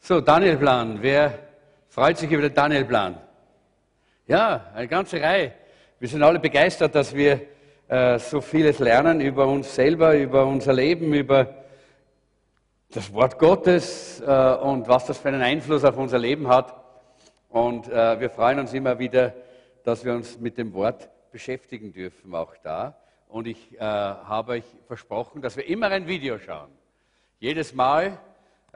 So, Danielplan. Wer freut sich über den Danielplan? Ja, eine ganze Reihe. Wir sind alle begeistert, dass wir äh, so vieles lernen über uns selber, über unser Leben, über das Wort Gottes äh, und was das für einen Einfluss auf unser Leben hat. Und äh, wir freuen uns immer wieder, dass wir uns mit dem Wort beschäftigen dürfen, auch da. Und ich äh, habe euch versprochen, dass wir immer ein Video schauen. Jedes Mal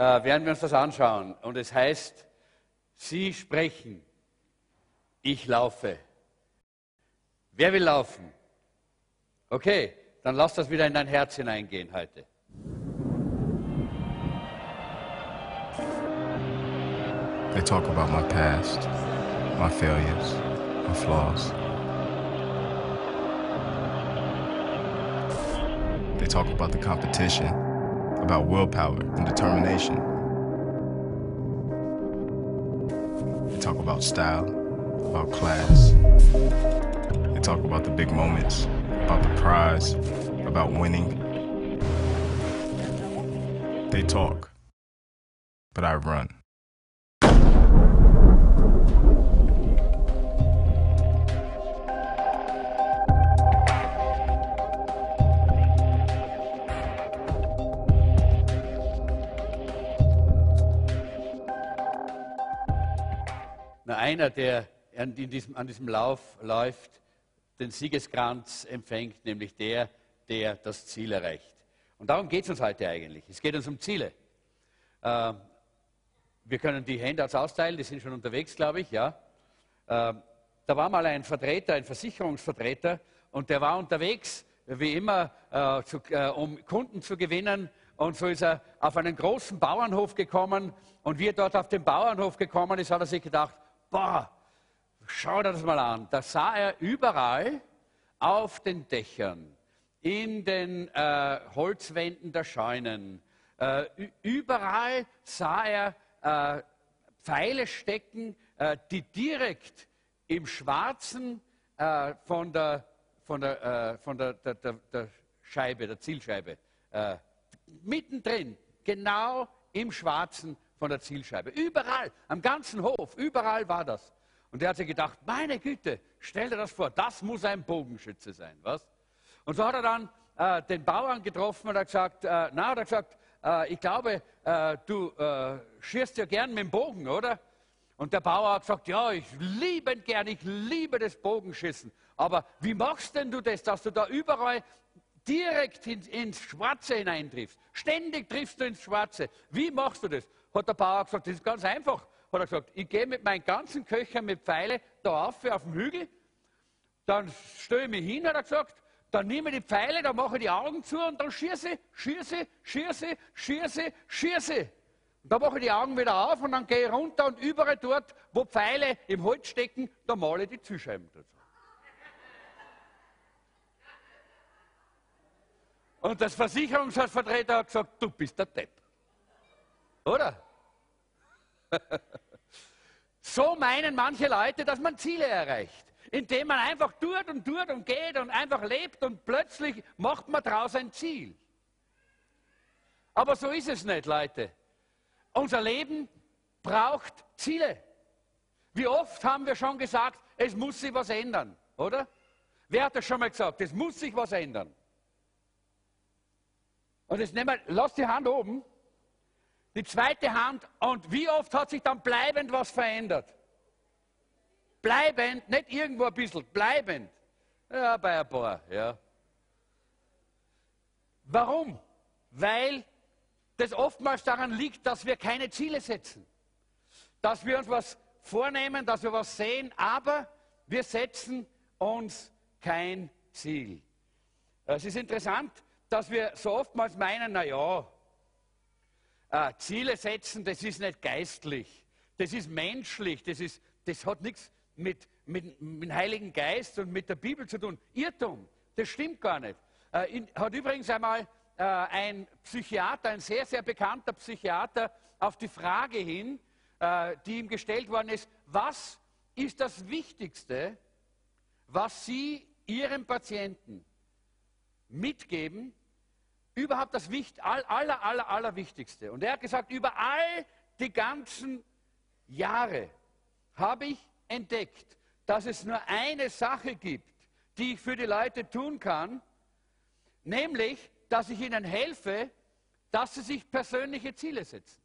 äh, werden wir uns das anschauen. Und es heißt, Sie sprechen, ich laufe. Wer will laufen? Okay, dann lass das wieder in dein Herz hineingehen heute. They talk about my past, my failures, my flaws. They talk about the competition, about willpower and determination. They talk about style, about class. They talk about the big moments, about the prize, about winning. They talk, but I run. Einer, der an diesem, an diesem Lauf läuft, den Siegeskranz empfängt, nämlich der, der das Ziel erreicht. Und darum geht es uns heute eigentlich. Es geht uns um Ziele. Äh, wir können die Handouts austeilen, die sind schon unterwegs, glaube ich. Ja. Äh, da war mal ein Vertreter, ein Versicherungsvertreter, und der war unterwegs, wie immer, äh, äh, um Kunden zu gewinnen. Und so ist er auf einen großen Bauernhof gekommen. Und wie er dort auf den Bauernhof gekommen ist, hat er sich gedacht, boah, schau dir das mal an. Da sah er überall auf den Dächern, in den äh, Holzwänden der Scheunen, äh, überall sah er äh, Pfeile stecken, äh, die direkt im Schwarzen äh, von der, von der, äh, von der, der, der, Scheibe, der Zielscheibe, mittendrin, genau im Schwarzen von der Zielscheibe. Überall, am ganzen Hof, überall war das. Und er hat sich gedacht, meine Güte, stell dir das vor, das muss ein Bogenschütze sein, was? Und so hat er dann äh, den Bauern getroffen und hat gesagt, äh, na, hat er gesagt, äh, ich glaube, äh, du äh, schießt ja gern mit dem Bogen, oder? Und der Bauer hat gesagt, ja, ich liebe gern, ich liebe das Bogenschießen. Aber wie machst denn du das, dass du da überall direkt in, ins Schwarze hineintriffst? Ständig triffst du ins Schwarze. Wie machst du das? Hat der Bauer gesagt, das ist ganz einfach. Hat er gesagt, ich gehe mit meinen ganzen Köchern mit Pfeile da auf, auf den Hügel, dann stelle ich mich hin, hat er gesagt, dann nehme ich die Pfeile, dann mache ich die Augen zu und dann schieße, schieße, schieße, schieße, schieße. Dann mache ich die Augen wieder auf und dann gehe ich runter und überall dort, wo Pfeile im Holz stecken, da male ich die Zielscheiben dazu. Und das Versicherungsvertreter hat gesagt, du bist der Depp. Oder? So meinen manche Leute, dass man Ziele erreicht, indem man einfach tut und tut und geht und einfach lebt und plötzlich macht man daraus ein Ziel. Aber so ist es nicht, Leute. Unser Leben braucht Ziele. Wie oft haben wir schon gesagt, es muss sich was ändern, oder? Wer hat das schon mal gesagt? Es muss sich was ändern. Und jetzt nehmen wir, lass die Hand oben. Die zweite Hand. Und wie oft hat sich dann bleibend was verändert? Bleibend, nicht irgendwo ein bisschen, bleibend. Ja, bei ein paar, ja. Warum? Weil das oftmals daran liegt, dass wir keine Ziele setzen. Dass wir uns was vornehmen, dass wir was sehen, aber wir setzen uns kein Ziel. Es ist interessant, dass wir so oftmals meinen, na ja, äh, Ziele setzen, das ist nicht geistlich, das ist menschlich, das, ist, das hat nichts mit, mit, mit dem Heiligen Geist und mit der Bibel zu tun. Irrtum, das stimmt gar nicht. Äh, in, hat übrigens einmal äh, ein Psychiater, ein sehr, sehr bekannter Psychiater, auf die Frage hin, äh, die ihm gestellt worden ist, was ist das Wichtigste, was Sie Ihrem Patienten mitgeben, überhaupt das Wicht, all, aller, aller, aller Wichtigste. Und er hat gesagt, über all die ganzen Jahre habe ich entdeckt, dass es nur eine Sache gibt, die ich für die Leute tun kann, nämlich, dass ich ihnen helfe, dass sie sich persönliche Ziele setzen.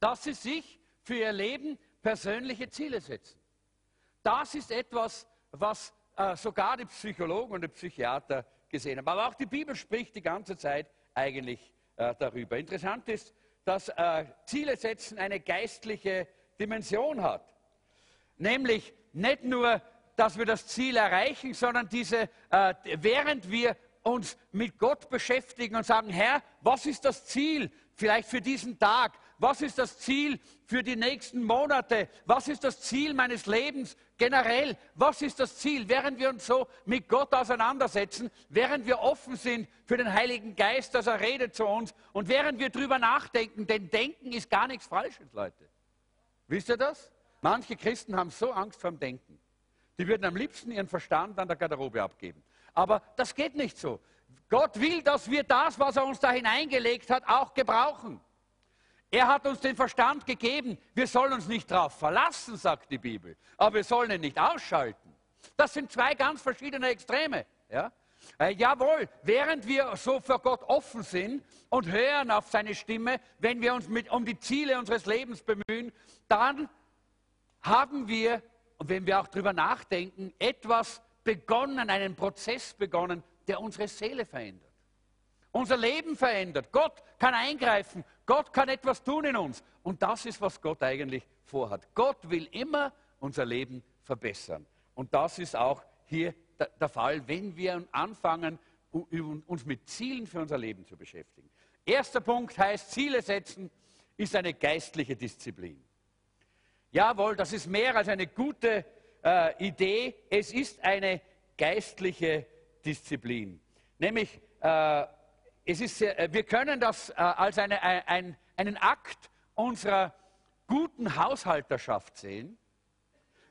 Dass sie sich für ihr Leben persönliche Ziele setzen. Das ist etwas, was äh, sogar die Psychologen und die Psychiater gesehen haben. Aber auch die Bibel spricht die ganze Zeit eigentlich äh, darüber. Interessant ist, dass äh, Ziele setzen eine geistliche Dimension hat. Nämlich nicht nur, dass wir das Ziel erreichen, sondern diese, äh, während wir uns mit Gott beschäftigen und sagen, Herr, was ist das Ziel vielleicht für diesen Tag? Was ist das Ziel für die nächsten Monate? Was ist das Ziel meines Lebens generell? Was ist das Ziel? Während wir uns so mit Gott auseinandersetzen, während wir offen sind für den Heiligen Geist, dass er redet zu uns und während wir drüber nachdenken, denn Denken ist gar nichts Falsches, Leute. Wisst ihr das? Manche Christen haben so Angst vorm Denken. Die würden am liebsten ihren Verstand an der Garderobe abgeben. Aber das geht nicht so. Gott will, dass wir das, was er uns da hineingelegt hat, auch gebrauchen. Er hat uns den Verstand gegeben. Wir sollen uns nicht darauf verlassen, sagt die Bibel. Aber wir sollen ihn nicht ausschalten. Das sind zwei ganz verschiedene Extreme. Ja? Äh, jawohl, während wir so für Gott offen sind und hören auf seine Stimme, wenn wir uns mit, um die Ziele unseres Lebens bemühen, dann haben wir, und wenn wir auch darüber nachdenken, etwas begonnen, einen Prozess begonnen, der unsere Seele verändert unser Leben verändert. Gott kann eingreifen, Gott kann etwas tun in uns. Und das ist, was Gott eigentlich vorhat. Gott will immer unser Leben verbessern. Und das ist auch hier der Fall, wenn wir anfangen, uns mit Zielen für unser Leben zu beschäftigen. Erster Punkt heißt, Ziele setzen ist eine geistliche Disziplin. Jawohl, das ist mehr als eine gute äh, Idee, es ist eine geistliche Disziplin. Nämlich, äh, es ist, äh, wir können das äh, als eine, ein, einen Akt unserer guten Haushalterschaft sehen.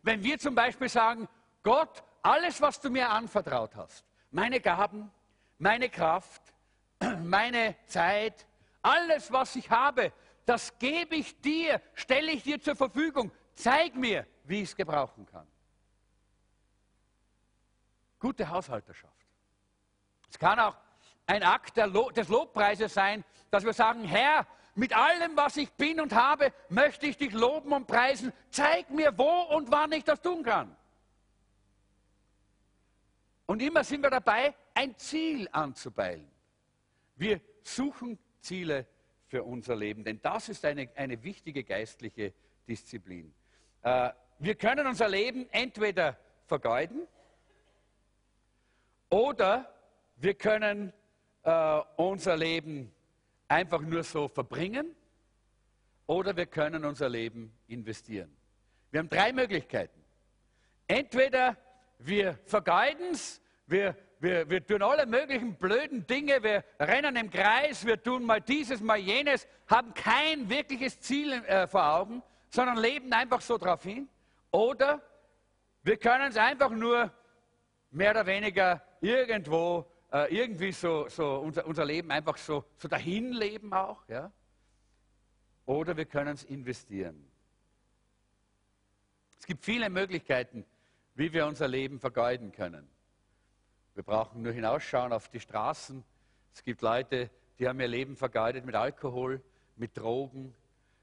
Wenn wir zum Beispiel sagen, Gott, alles, was du mir anvertraut hast, meine Gaben, meine Kraft, meine Zeit, alles, was ich habe, das gebe ich dir, stelle ich dir zur Verfügung. Zeig mir, wie ich es gebrauchen kann. Gute Haushalterschaft. Es kann auch ein Akt des Lobpreises sein, dass wir sagen, Herr, mit allem, was ich bin und habe, möchte ich dich loben und preisen. Zeig mir, wo und wann ich das tun kann. Und immer sind wir dabei, ein Ziel anzupeilen. Wir suchen Ziele für unser Leben, denn das ist eine, eine wichtige geistliche Disziplin. Äh, wir können unser Leben entweder vergeuden oder wir können äh, unser Leben einfach nur so verbringen oder wir können unser Leben investieren. Wir haben drei Möglichkeiten. Entweder wir vergeuden es, wir, wir, wir tun alle möglichen blöden Dinge, wir rennen im Kreis, wir tun mal dieses, mal jenes, haben kein wirkliches Ziel äh, vor Augen, sondern leben einfach so drauf hin. Oder wir können es einfach nur mehr oder weniger irgendwo äh, irgendwie so, so unser, unser Leben einfach so, so dahin leben auch. Ja? Oder wir können es investieren. Es gibt viele Möglichkeiten, wie wir unser Leben vergeuden können. Wir brauchen nur hinausschauen auf die Straßen. Es gibt Leute, die haben ihr Leben vergeudet mit Alkohol, mit Drogen.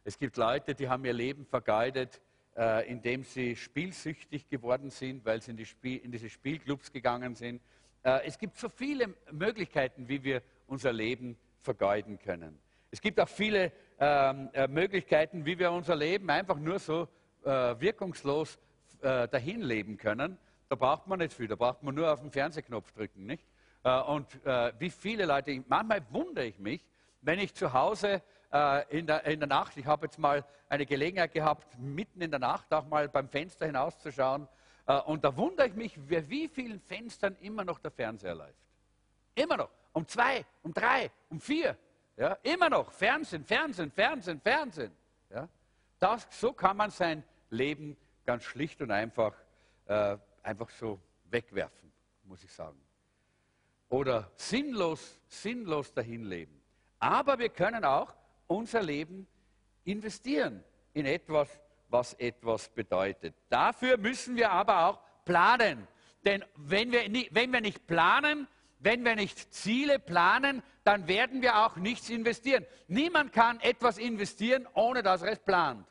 Es gibt Leute, die haben ihr Leben vergeudet, äh, indem sie spielsüchtig geworden sind, weil sie in, die Spiel, in diese Spielclubs gegangen sind. Äh, es gibt so viele Möglichkeiten, wie wir unser Leben vergeuden können. Es gibt auch viele ähm, äh, Möglichkeiten, wie wir unser Leben einfach nur so äh, wirkungslos dahin leben können. Da braucht man nicht viel, da braucht man nur auf den Fernsehknopf drücken. Nicht? Und wie viele Leute, manchmal wundere ich mich, wenn ich zu Hause in der, in der Nacht, ich habe jetzt mal eine Gelegenheit gehabt, mitten in der Nacht auch mal beim Fenster hinauszuschauen und da wundere ich mich, bei wie vielen Fenstern immer noch der Fernseher läuft. Immer noch. Um zwei, um drei, um vier. Ja, immer noch. Fernsehen, Fernsehen, Fernsehen, Fernsehen. Ja, das, so kann man sein Leben ganz schlicht und einfach, äh, einfach so wegwerfen, muss ich sagen. Oder sinnlos, sinnlos dahin leben. Aber wir können auch unser Leben investieren in etwas, was etwas bedeutet. Dafür müssen wir aber auch planen. Denn wenn wir, wenn wir nicht planen, wenn wir nicht Ziele planen, dann werden wir auch nichts investieren. Niemand kann etwas investieren, ohne dass er es plant.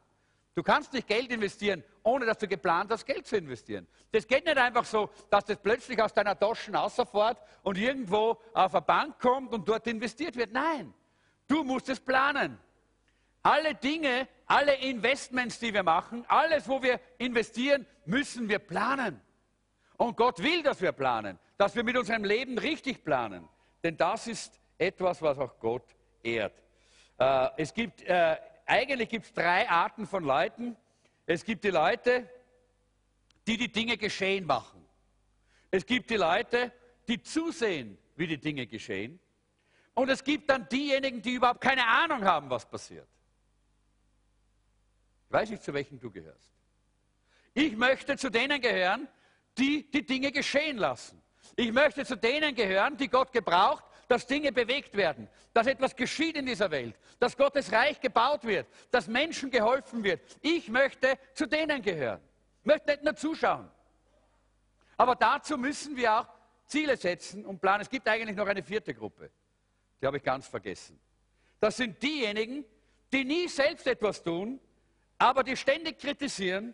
Du kannst nicht Geld investieren, ohne dass du geplant hast, Geld zu investieren. Das geht nicht einfach so, dass das plötzlich aus deiner Tasche rausfährt und irgendwo auf eine Bank kommt und dort investiert wird. Nein, du musst es planen. Alle Dinge, alle Investments, die wir machen, alles, wo wir investieren, müssen wir planen. Und Gott will, dass wir planen, dass wir mit unserem Leben richtig planen. Denn das ist etwas, was auch Gott ehrt. Äh, es gibt, äh, eigentlich gibt es drei Arten von Leuten. Es gibt die Leute, die die Dinge geschehen machen. Es gibt die Leute, die zusehen, wie die Dinge geschehen. Und es gibt dann diejenigen, die überhaupt keine Ahnung haben, was passiert. Ich weiß nicht, zu welchen du gehörst. Ich möchte zu denen gehören, die die Dinge geschehen lassen. Ich möchte zu denen gehören, die Gott gebraucht, dass Dinge bewegt werden, dass etwas geschieht in dieser Welt, dass Gottes Reich gebaut wird, dass Menschen geholfen wird. Ich möchte zu denen gehören. Ich möchte nicht nur zuschauen. Aber dazu müssen wir auch Ziele setzen und planen. Es gibt eigentlich noch eine vierte Gruppe. Die habe ich ganz vergessen. Das sind diejenigen, die nie selbst etwas tun, aber die ständig kritisieren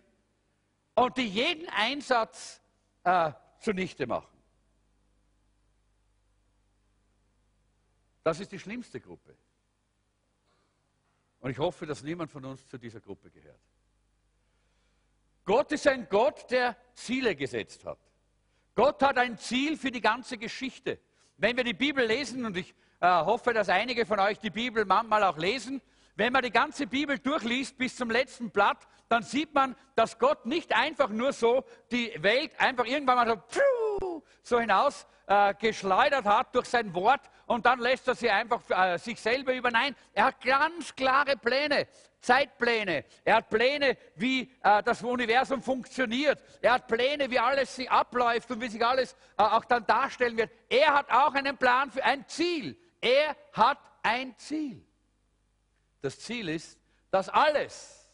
und die jeden Einsatz äh, zunichte machen. Das ist die schlimmste Gruppe. Und ich hoffe, dass niemand von uns zu dieser Gruppe gehört. Gott ist ein Gott, der Ziele gesetzt hat. Gott hat ein Ziel für die ganze Geschichte. Wenn wir die Bibel lesen, und ich äh, hoffe, dass einige von euch die Bibel manchmal auch lesen, wenn man die ganze Bibel durchliest bis zum letzten Blatt, dann sieht man, dass Gott nicht einfach nur so die Welt einfach irgendwann mal so, pfiuh, so hinaus äh, geschleudert hat durch sein Wort und dann lässt er sie einfach äh, sich selber über. Nein, er hat ganz klare Pläne, Zeitpläne. Er hat Pläne, wie äh, das Universum funktioniert. Er hat Pläne, wie alles sich abläuft und wie sich alles äh, auch dann darstellen wird. Er hat auch einen Plan für ein Ziel. Er hat ein Ziel. Das Ziel ist, dass alles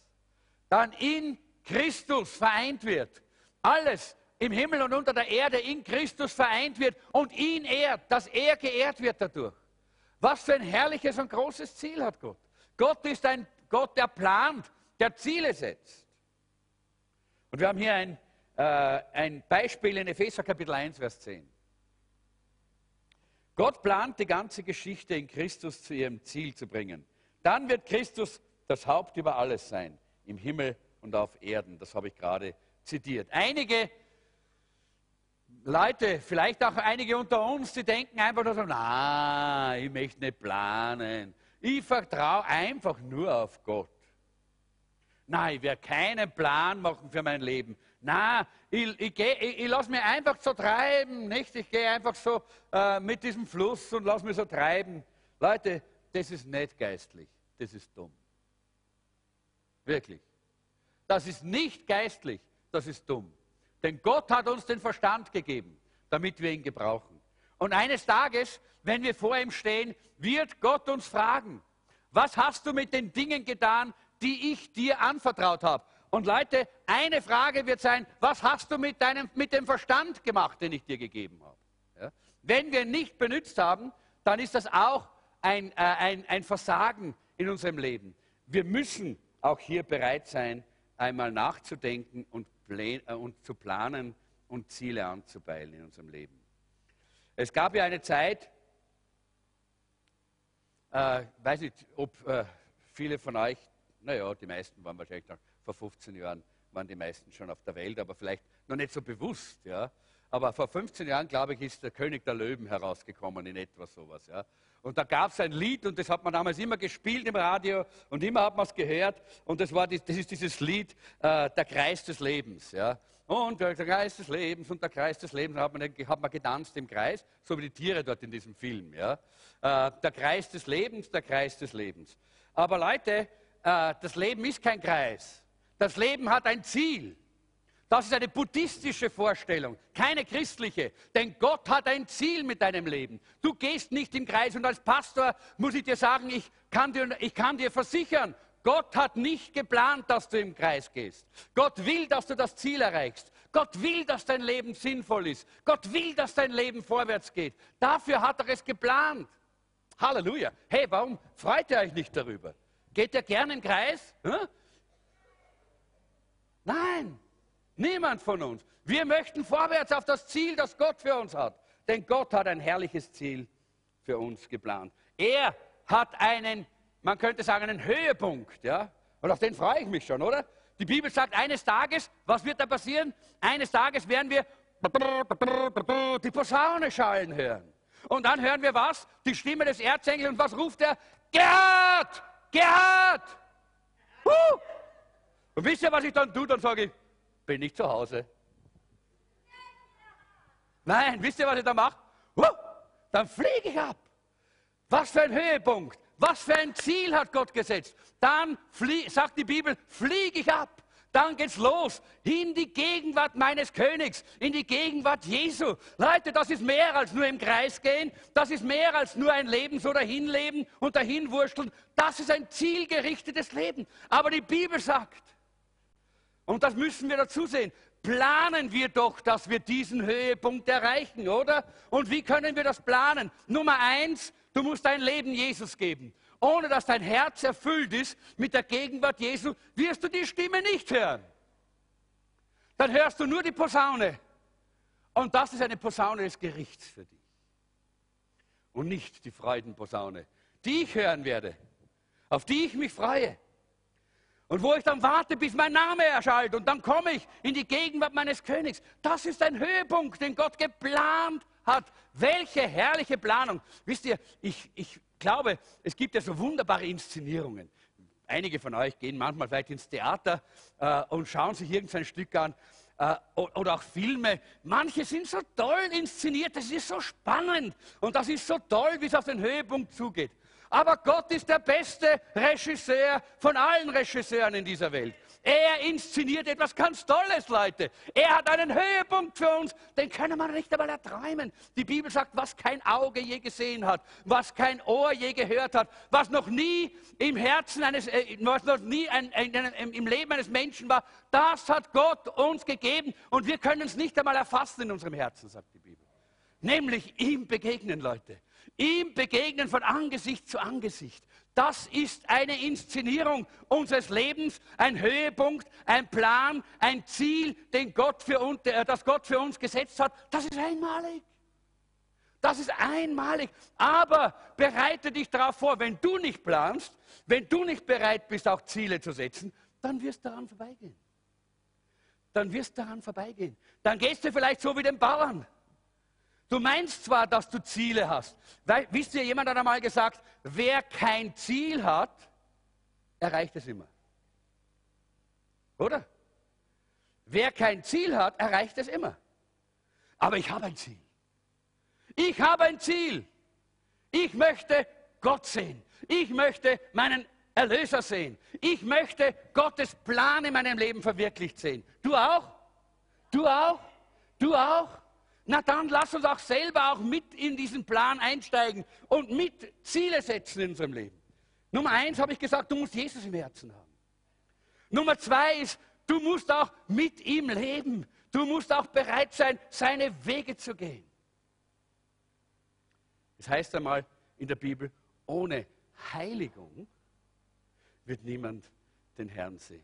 dann in Christus vereint wird. Alles im Himmel und unter der Erde in Christus vereint wird und ihn ehrt, dass er geehrt wird dadurch. Was für ein herrliches und großes Ziel hat Gott. Gott ist ein Gott, der plant, der Ziele setzt. Und wir haben hier ein, äh, ein Beispiel in Epheser Kapitel 1, Vers 10. Gott plant die ganze Geschichte in Christus zu ihrem Ziel zu bringen. Dann wird Christus das Haupt über alles sein, im Himmel und auf Erden. Das habe ich gerade zitiert. Einige Leute, vielleicht auch einige unter uns, die denken einfach nur so, na, ich möchte nicht planen. Ich vertraue einfach nur auf Gott. Nein, ich werde keinen Plan machen für mein Leben. Na, ich, ich, ich, ich lasse mich einfach so treiben, nicht? Ich gehe einfach so äh, mit diesem Fluss und lasse mich so treiben. Leute, das ist nicht geistlich, das ist dumm. Wirklich. Das ist nicht geistlich, das ist dumm. Denn Gott hat uns den Verstand gegeben, damit wir ihn gebrauchen. Und eines Tages, wenn wir vor ihm stehen, wird Gott uns fragen, was hast du mit den Dingen getan, die ich dir anvertraut habe? Und Leute, eine Frage wird sein, was hast du mit, deinem, mit dem Verstand gemacht, den ich dir gegeben habe? Ja? Wenn wir ihn nicht benutzt haben, dann ist das auch ein, äh, ein, ein Versagen in unserem Leben. Wir müssen auch hier bereit sein, einmal nachzudenken und äh, und zu planen und Ziele anzupeilen in unserem Leben. Es gab ja eine Zeit, äh, weiß nicht, ob äh, viele von euch, naja, die meisten waren wahrscheinlich noch vor 15 Jahren, waren die meisten schon auf der Welt, aber vielleicht noch nicht so bewusst, ja. Aber vor 15 Jahren, glaube ich, ist der König der Löwen herausgekommen in etwa sowas, ja. Und da gab es ein Lied und das hat man damals immer gespielt im Radio und immer hat man es gehört. Und das, war, das ist dieses Lied, äh, der Kreis des Lebens. Ja. Und der Kreis des Lebens und der Kreis des Lebens hat man, hat man getanzt im Kreis, so wie die Tiere dort in diesem Film. Ja. Äh, der Kreis des Lebens, der Kreis des Lebens. Aber Leute, äh, das Leben ist kein Kreis. Das Leben hat ein Ziel. Das ist eine buddhistische Vorstellung, keine christliche. Denn Gott hat ein Ziel mit deinem Leben. Du gehst nicht im Kreis und als Pastor muss ich dir sagen, ich kann dir, ich kann dir versichern, Gott hat nicht geplant, dass du im Kreis gehst. Gott will, dass du das Ziel erreichst. Gott will, dass dein Leben sinnvoll ist. Gott will, dass dein Leben vorwärts geht. Dafür hat er es geplant. Halleluja. Hey, warum freut ihr euch nicht darüber? Geht ihr gerne im Kreis? Hm? Nein, niemand von uns. Wir möchten vorwärts auf das Ziel, das Gott für uns hat. Denn Gott hat ein herrliches Ziel für uns geplant. Er hat einen man könnte sagen, einen Höhepunkt. Ja? Und auf den freue ich mich schon, oder? Die Bibel sagt, eines Tages, was wird da passieren? Eines Tages werden wir die Posaune schallen hören. Und dann hören wir was? Die Stimme des Erzengels. Und was ruft er? Gerd! Gerd! Huh! Und wisst ihr, was ich dann tue? Dann sage ich, bin ich zu Hause. Nein, wisst ihr, was ich dann mache? Dann fliege ich ab. Was für ein Höhepunkt. Was für ein Ziel hat Gott gesetzt? Dann sagt die Bibel, fliege ich ab. Dann geht's los in die Gegenwart meines Königs, in die Gegenwart Jesu. Leute, das ist mehr als nur im Kreis gehen. Das ist mehr als nur ein Leben so dahinleben und dahinwurschteln. Das ist ein zielgerichtetes Leben. Aber die Bibel sagt, und das müssen wir dazu sehen, planen wir doch, dass wir diesen Höhepunkt erreichen, oder? Und wie können wir das planen? Nummer eins, Du musst dein Leben Jesus geben. Ohne dass dein Herz erfüllt ist mit der Gegenwart Jesu, wirst du die Stimme nicht hören. Dann hörst du nur die Posaune. Und das ist eine Posaune des Gerichts für dich. Und nicht die Freudenposaune, die ich hören werde, auf die ich mich freue. Und wo ich dann warte, bis mein Name erschallt und dann komme ich in die Gegenwart meines Königs. Das ist ein Höhepunkt, den Gott geplant hat. Welche herrliche Planung. Wisst ihr, ich, ich glaube, es gibt ja so wunderbare Inszenierungen. Einige von euch gehen manchmal vielleicht ins Theater äh, und schauen sich irgendein Stück an äh, oder auch Filme. Manche sind so toll inszeniert, das ist so spannend und das ist so toll, wie es auf den Höhepunkt zugeht. Aber Gott ist der beste Regisseur von allen Regisseuren in dieser Welt. Er inszeniert etwas ganz Tolles, Leute. Er hat einen Höhepunkt für uns, den können wir nicht einmal erträumen. Die Bibel sagt, was kein Auge je gesehen hat, was kein Ohr je gehört hat, was noch nie im Herzen eines, äh, was noch nie ein, ein, ein, im Leben eines Menschen war, das hat Gott uns gegeben und wir können es nicht einmal erfassen in unserem Herzen, sagt die Bibel. Nämlich ihm begegnen, Leute. Ihm begegnen von Angesicht zu Angesicht. Das ist eine Inszenierung unseres Lebens, ein Höhepunkt, ein Plan, ein Ziel, den Gott für uns, das Gott für uns gesetzt hat. Das ist einmalig. Das ist einmalig. Aber bereite dich darauf vor, wenn du nicht planst, wenn du nicht bereit bist, auch Ziele zu setzen, dann wirst du daran vorbeigehen. Dann wirst du daran vorbeigehen. Dann gehst du vielleicht so wie den Bauern. Du meinst zwar, dass du Ziele hast. Weil, wisst ihr, jemand hat einmal gesagt, wer kein Ziel hat, erreicht es immer. Oder? Wer kein Ziel hat, erreicht es immer. Aber ich habe ein Ziel. Ich habe ein Ziel. Ich möchte Gott sehen. Ich möchte meinen Erlöser sehen. Ich möchte Gottes Plan in meinem Leben verwirklicht sehen. Du auch? Du auch? Du auch? Na dann lass uns auch selber auch mit in diesen Plan einsteigen und mit Ziele setzen in unserem Leben. Nummer eins habe ich gesagt, du musst Jesus im Herzen haben. Nummer zwei ist, du musst auch mit ihm leben. Du musst auch bereit sein, seine Wege zu gehen. Es das heißt einmal in der Bibel, ohne Heiligung wird niemand den Herrn sehen.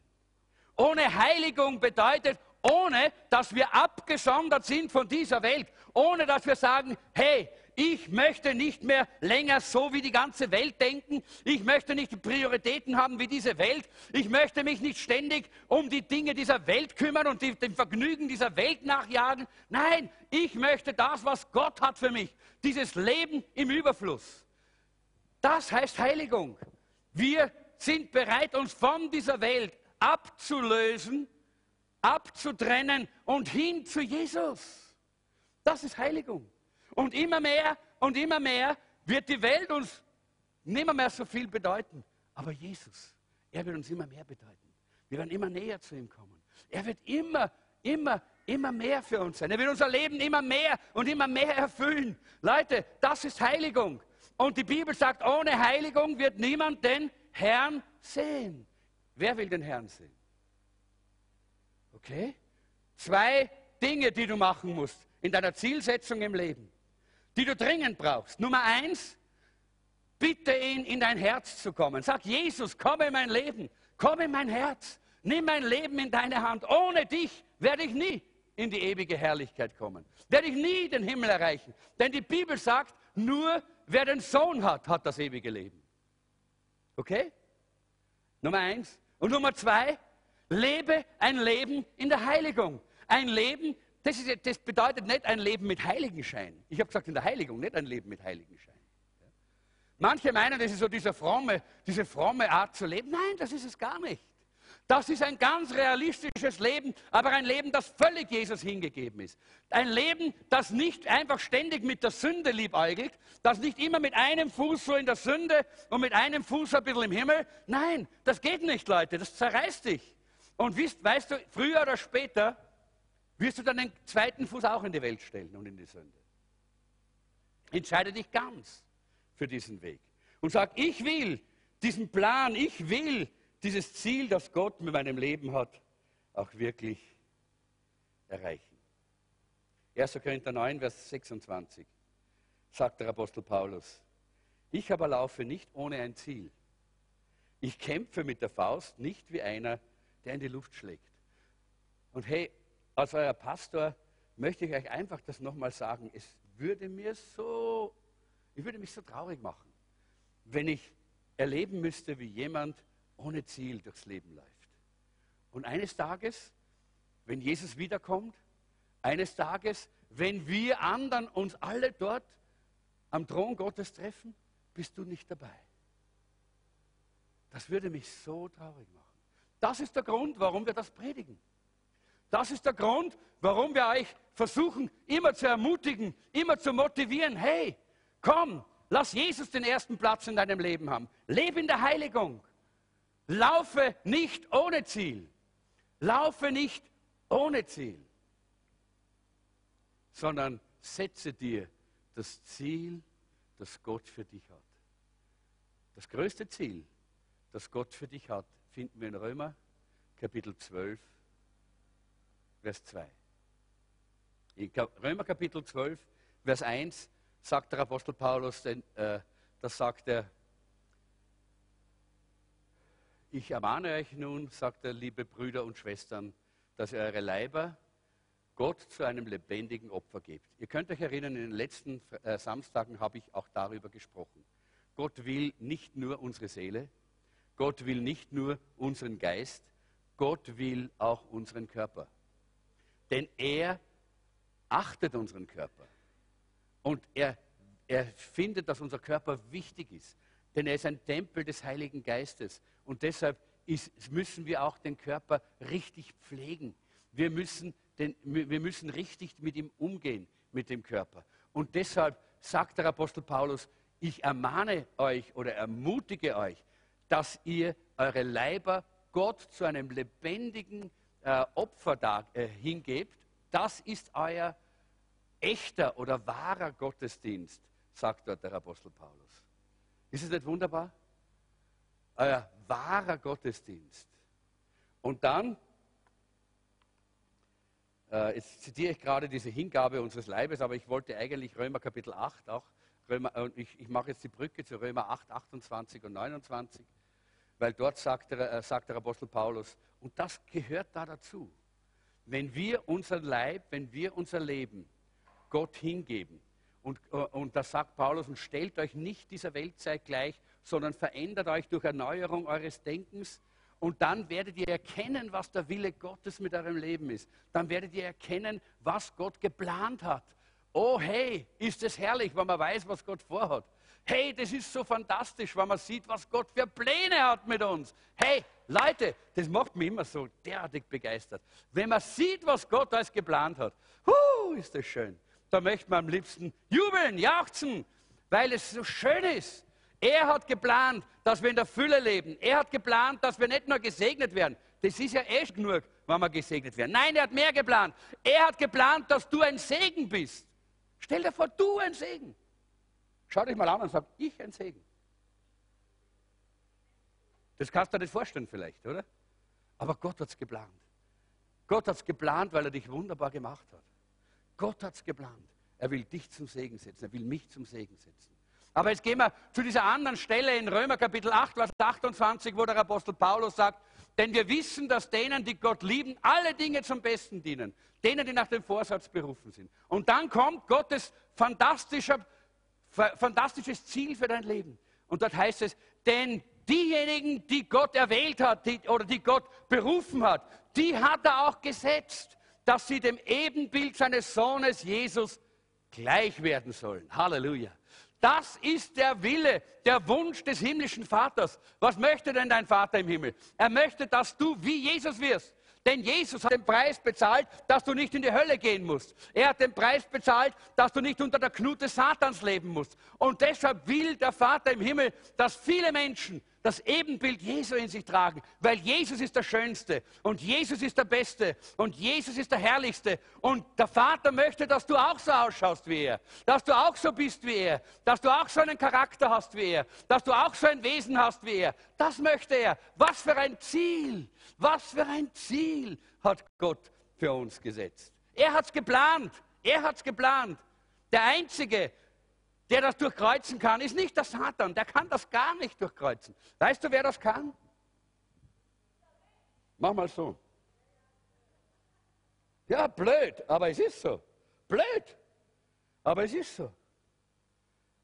Ohne Heiligung bedeutet, ohne dass wir abgesondert sind von dieser Welt, ohne dass wir sagen, hey, ich möchte nicht mehr länger so wie die ganze Welt denken. Ich möchte nicht Prioritäten haben wie diese Welt. Ich möchte mich nicht ständig um die Dinge dieser Welt kümmern und die, dem Vergnügen dieser Welt nachjagen. Nein, ich möchte das, was Gott hat für mich. Dieses Leben im Überfluss. Das heißt Heiligung. Wir sind bereit, uns von dieser Welt abzulösen abzutrennen und hin zu Jesus. Das ist Heiligung. Und immer mehr und immer mehr wird die Welt uns nicht mehr so viel bedeuten. Aber Jesus, er wird uns immer mehr bedeuten. Wir werden immer näher zu ihm kommen. Er wird immer, immer, immer mehr für uns sein. Er wird unser Leben immer mehr und immer mehr erfüllen. Leute, das ist Heiligung. Und die Bibel sagt, ohne Heiligung wird niemand den Herrn sehen. Wer will den Herrn sehen? Okay? Zwei Dinge, die du machen musst in deiner Zielsetzung im Leben, die du dringend brauchst. Nummer eins, bitte ihn in dein Herz zu kommen. Sag, Jesus, komm in mein Leben, komm in mein Herz, nimm mein Leben in deine Hand. Ohne dich werde ich nie in die ewige Herrlichkeit kommen, werde ich nie den Himmel erreichen. Denn die Bibel sagt, nur wer den Sohn hat, hat das ewige Leben. Okay? Nummer eins. Und Nummer zwei, lebe ein Leben in der Heiligung. Ein Leben, das, ist, das bedeutet nicht ein Leben mit Heiligenschein. Ich habe gesagt in der Heiligung, nicht ein Leben mit Heiligenschein. Manche meinen, das ist so diese fromme, diese fromme Art zu leben. Nein, das ist es gar nicht. Das ist ein ganz realistisches Leben, aber ein Leben, das völlig Jesus hingegeben ist. Ein Leben, das nicht einfach ständig mit der Sünde liebäugelt, das nicht immer mit einem Fuß so in der Sünde und mit einem Fuß ein bisschen im Himmel. Nein, das geht nicht, Leute, das zerreißt dich. Und weißt, weißt du, früher oder später wirst du dann den zweiten Fuß auch in die Welt stellen und in die Sünde. Entscheide dich ganz für diesen Weg und sag, ich will diesen Plan, ich will dieses Ziel, das Gott mit meinem Leben hat, auch wirklich erreichen. 1. Korinther 9, Vers 26 sagt der Apostel Paulus, ich aber laufe nicht ohne ein Ziel. Ich kämpfe mit der Faust nicht wie einer, der in die Luft schlägt. Und hey, als euer Pastor möchte ich euch einfach das nochmal sagen. Es würde mir so, ich würde mich so traurig machen, wenn ich erleben müsste, wie jemand ohne Ziel durchs Leben läuft. Und eines Tages, wenn Jesus wiederkommt, eines Tages, wenn wir anderen uns alle dort am Thron Gottes treffen, bist du nicht dabei. Das würde mich so traurig machen. Das ist der Grund, warum wir das predigen. Das ist der Grund, warum wir euch versuchen, immer zu ermutigen, immer zu motivieren. Hey, komm, lass Jesus den ersten Platz in deinem Leben haben. Lebe in der Heiligung. Laufe nicht ohne Ziel. Laufe nicht ohne Ziel, sondern setze dir das Ziel, das Gott für dich hat. Das größte Ziel, das Gott für dich hat, finden wir in Römer Kapitel 12, Vers 2. In Römer Kapitel 12, Vers 1 sagt der Apostel Paulus, denn, äh, das sagt er, ich ermahne euch nun, sagt er, liebe Brüder und Schwestern, dass ihr eure Leiber Gott zu einem lebendigen Opfer gebt. Ihr könnt euch erinnern, in den letzten äh, Samstagen habe ich auch darüber gesprochen. Gott will nicht nur unsere Seele, Gott will nicht nur unseren Geist, Gott will auch unseren Körper. Denn er achtet unseren Körper. Und er, er findet, dass unser Körper wichtig ist. Denn er ist ein Tempel des Heiligen Geistes. Und deshalb ist, müssen wir auch den Körper richtig pflegen. Wir müssen, den, wir müssen richtig mit ihm umgehen, mit dem Körper. Und deshalb sagt der Apostel Paulus, ich ermahne euch oder ermutige euch, dass ihr eure Leiber Gott zu einem lebendigen äh, Opfer da, äh, hingebt. Das ist euer echter oder wahrer Gottesdienst, sagt dort der Apostel Paulus. Ist es nicht wunderbar? Euer wahrer Gottesdienst. Und dann, äh, jetzt zitiere ich gerade diese Hingabe unseres Leibes, aber ich wollte eigentlich Römer Kapitel 8 auch, Römer, ich, ich mache jetzt die Brücke zu Römer 8, 28 und 29, weil dort sagt der, äh, sagt der Apostel Paulus, und das gehört da dazu. Wenn wir unseren Leib, wenn wir unser Leben Gott hingeben, und, äh, und das sagt Paulus, und stellt euch nicht dieser Weltzeit gleich, sondern verändert euch durch Erneuerung eures Denkens. Und dann werdet ihr erkennen, was der Wille Gottes mit eurem Leben ist. Dann werdet ihr erkennen, was Gott geplant hat. Oh, hey, ist es herrlich, wenn man weiß, was Gott vorhat. Hey, das ist so fantastisch, wenn man sieht, was Gott für Pläne hat mit uns. Hey, Leute, das macht mich immer so derartig begeistert. Wenn man sieht, was Gott alles geplant hat, huh, ist das schön da möchte man am liebsten jubeln, jauchzen, weil es so schön ist. Er hat geplant, dass wir in der Fülle leben. Er hat geplant, dass wir nicht nur gesegnet werden. Das ist ja echt genug, wenn wir gesegnet werden. Nein, er hat mehr geplant. Er hat geplant, dass du ein Segen bist. Stell dir vor, du ein Segen. Schau dich mal an und sag, ich ein Segen. Das kannst du dir nicht vorstellen vielleicht, oder? Aber Gott hat es geplant. Gott hat es geplant, weil er dich wunderbar gemacht hat. Gott hat es geplant. Er will dich zum Segen setzen. Er will mich zum Segen setzen. Aber jetzt gehen wir zu dieser anderen Stelle in Römer Kapitel 8, Vers 28, wo der Apostel Paulus sagt, denn wir wissen, dass denen, die Gott lieben, alle Dinge zum Besten dienen. Denen, die nach dem Vorsatz berufen sind. Und dann kommt Gottes fantastischer, fantastisches Ziel für dein Leben. Und dort heißt es, denn diejenigen, die Gott erwählt hat die, oder die Gott berufen hat, die hat er auch gesetzt, dass sie dem Ebenbild seines Sohnes Jesus gleich werden sollen. Halleluja. Das ist der Wille, der Wunsch des himmlischen Vaters. Was möchte denn dein Vater im Himmel? Er möchte, dass du wie Jesus wirst. Denn Jesus hat den Preis bezahlt, dass du nicht in die Hölle gehen musst. Er hat den Preis bezahlt, dass du nicht unter der Knute Satans leben musst. Und deshalb will der Vater im Himmel, dass viele Menschen das Ebenbild Jesu in sich tragen, weil Jesus ist der Schönste und Jesus ist der Beste und Jesus ist der Herrlichste. Und der Vater möchte, dass du auch so ausschaust wie er, dass du auch so bist wie er, dass du auch so einen Charakter hast wie er, dass du auch so ein Wesen hast wie er. Das möchte er. Was für ein Ziel, was für ein Ziel hat Gott für uns gesetzt. Er hat es geplant, er hat es geplant. Der Einzige, der das durchkreuzen kann, ist nicht der Satan. Der kann das gar nicht durchkreuzen. Weißt du, wer das kann? Mach mal so. Ja, blöd, aber es ist so. Blöd, aber es ist so.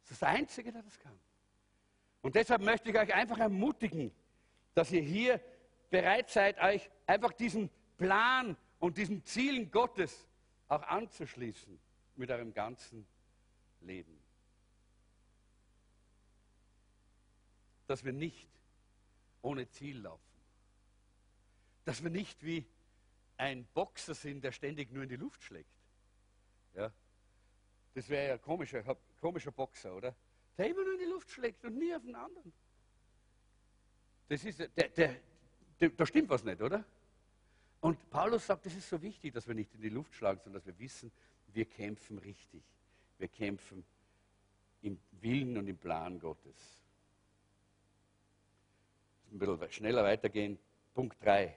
Das ist der Einzige, der das kann. Und deshalb möchte ich euch einfach ermutigen, dass ihr hier bereit seid, euch einfach diesen Plan und diesen Zielen Gottes auch anzuschließen mit eurem ganzen Leben. Dass wir nicht ohne Ziel laufen. Dass wir nicht wie ein Boxer sind, der ständig nur in die Luft schlägt. Ja? Das wäre ja komischer, komischer Boxer, oder? Der immer nur in die Luft schlägt und nie auf den anderen. Das ist, der, der, der, da stimmt was nicht, oder? Und Paulus sagt, es ist so wichtig, dass wir nicht in die Luft schlagen, sondern dass wir wissen, wir kämpfen richtig. Wir kämpfen im Willen und im Plan Gottes ein bisschen schneller weitergehen. Punkt 3.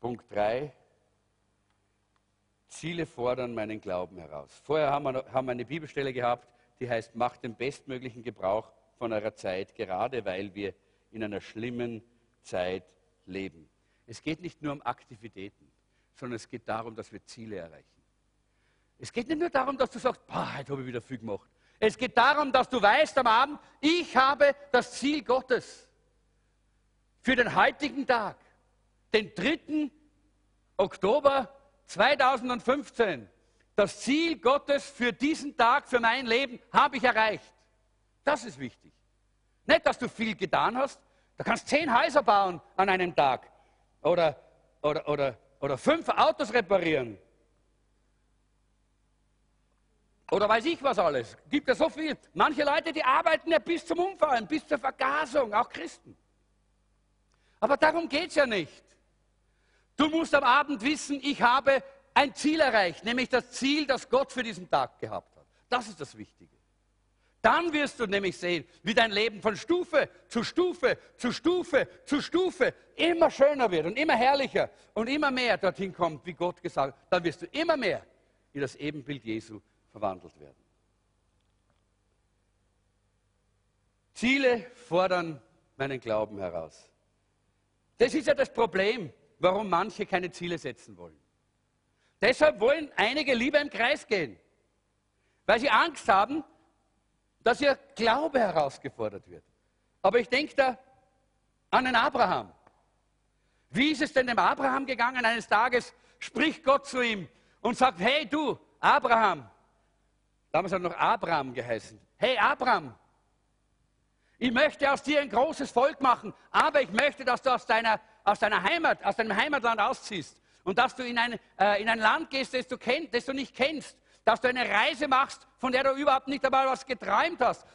Punkt 3. Ziele fordern meinen Glauben heraus. Vorher haben wir, haben wir eine Bibelstelle gehabt, die heißt, macht den bestmöglichen Gebrauch von eurer Zeit, gerade weil wir in einer schlimmen Zeit leben. Es geht nicht nur um Aktivitäten, sondern es geht darum, dass wir Ziele erreichen. Es geht nicht nur darum, dass du sagst, heute habe ich wieder viel gemacht. Es geht darum, dass du weißt am Abend, ich habe das Ziel Gottes für den heutigen Tag, den 3. Oktober 2015. Das Ziel Gottes für diesen Tag, für mein Leben, habe ich erreicht. Das ist wichtig. Nicht, dass du viel getan hast. Du kannst zehn Häuser bauen an einem Tag oder, oder, oder, oder fünf Autos reparieren oder weiß ich was alles. Gibt ja so viel. Manche Leute, die arbeiten ja bis zum Umfallen, bis zur Vergasung, auch Christen. Aber darum geht es ja nicht. Du musst am Abend wissen, ich habe ein Ziel erreicht, nämlich das Ziel, das Gott für diesen Tag gehabt hat. Das ist das Wichtige. Dann wirst du nämlich sehen, wie dein Leben von Stufe zu Stufe zu Stufe zu Stufe immer schöner wird und immer herrlicher und immer mehr dorthin kommt, wie Gott gesagt hat. Dann wirst du immer mehr in das Ebenbild Jesu verwandelt werden. Ziele fordern meinen Glauben heraus. Das ist ja das Problem, warum manche keine Ziele setzen wollen. Deshalb wollen einige lieber im Kreis gehen, weil sie Angst haben, dass ihr Glaube herausgefordert wird. Aber ich denke da an den Abraham. Wie ist es denn dem Abraham gegangen? Eines Tages spricht Gott zu ihm und sagt, hey du, Abraham, Damals hat er noch Abraham geheißen. Hey Abraham, ich möchte aus dir ein großes Volk machen, aber ich möchte, dass du aus deiner, aus deiner Heimat, aus deinem Heimatland ausziehst und dass du in ein, äh, in ein Land gehst, das du, kenn, das du nicht kennst, dass du eine Reise machst, von der du überhaupt nicht einmal was geträumt hast.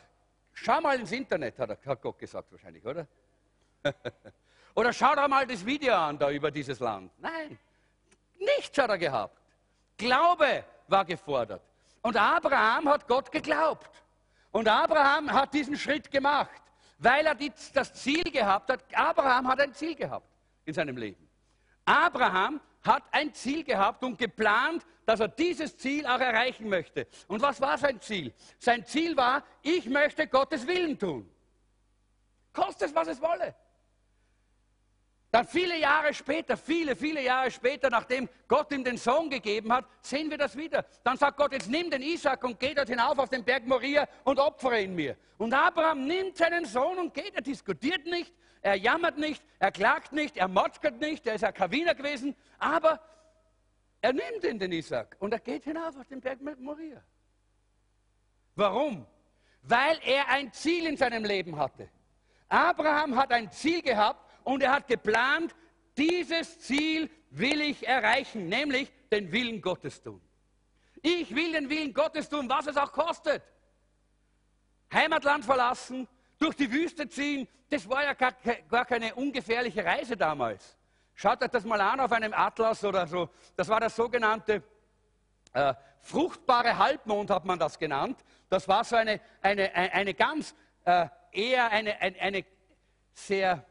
Schau mal ins Internet, hat, er, hat Gott gesagt wahrscheinlich, oder? oder schau dir mal das Video an da über dieses Land. Nein, nichts hat er gehabt. Glaube war gefordert. Und Abraham hat Gott geglaubt. Und Abraham hat diesen Schritt gemacht. weil er die, das Ziel gehabt hat. Abraham hat ein Ziel gehabt in seinem Leben. Abraham hat ein Ziel gehabt und geplant, dass er dieses Ziel auch erreichen möchte. Und was war sein Ziel? Sein Ziel war, ich möchte Gottes Willen tun. Kostet es, was es wolle. Dann viele Jahre später, viele, viele Jahre später, nachdem Gott ihm den Sohn gegeben hat, sehen wir das wieder. Dann sagt Gott, jetzt nimm den Isaac und geh dort hinauf auf den Berg Moria und opfere ihn mir. Und Abraham nimmt seinen Sohn und geht. Er diskutiert nicht, er jammert nicht, er klagt nicht, er motschert nicht, er ist kein Wiener gewesen, aber er nimmt ihn, den Isaac, und er geht hinauf auf den Berg Moria. Warum? Weil er ein Ziel in seinem Leben hatte. Abraham hat ein Ziel gehabt, und er hat geplant, dieses Ziel will ich erreichen, nämlich den Willen Gottes tun. Ich will den Willen Gottes tun, was es auch kostet. Heimatland verlassen, durch die Wüste ziehen, das war ja gar, gar keine ungefährliche Reise damals. Schaut euch das mal an auf einem Atlas oder so. Das war der sogenannte äh, fruchtbare Halbmond, hat man das genannt. Das war so eine, eine, eine ganz äh, eher eine, eine, eine sehr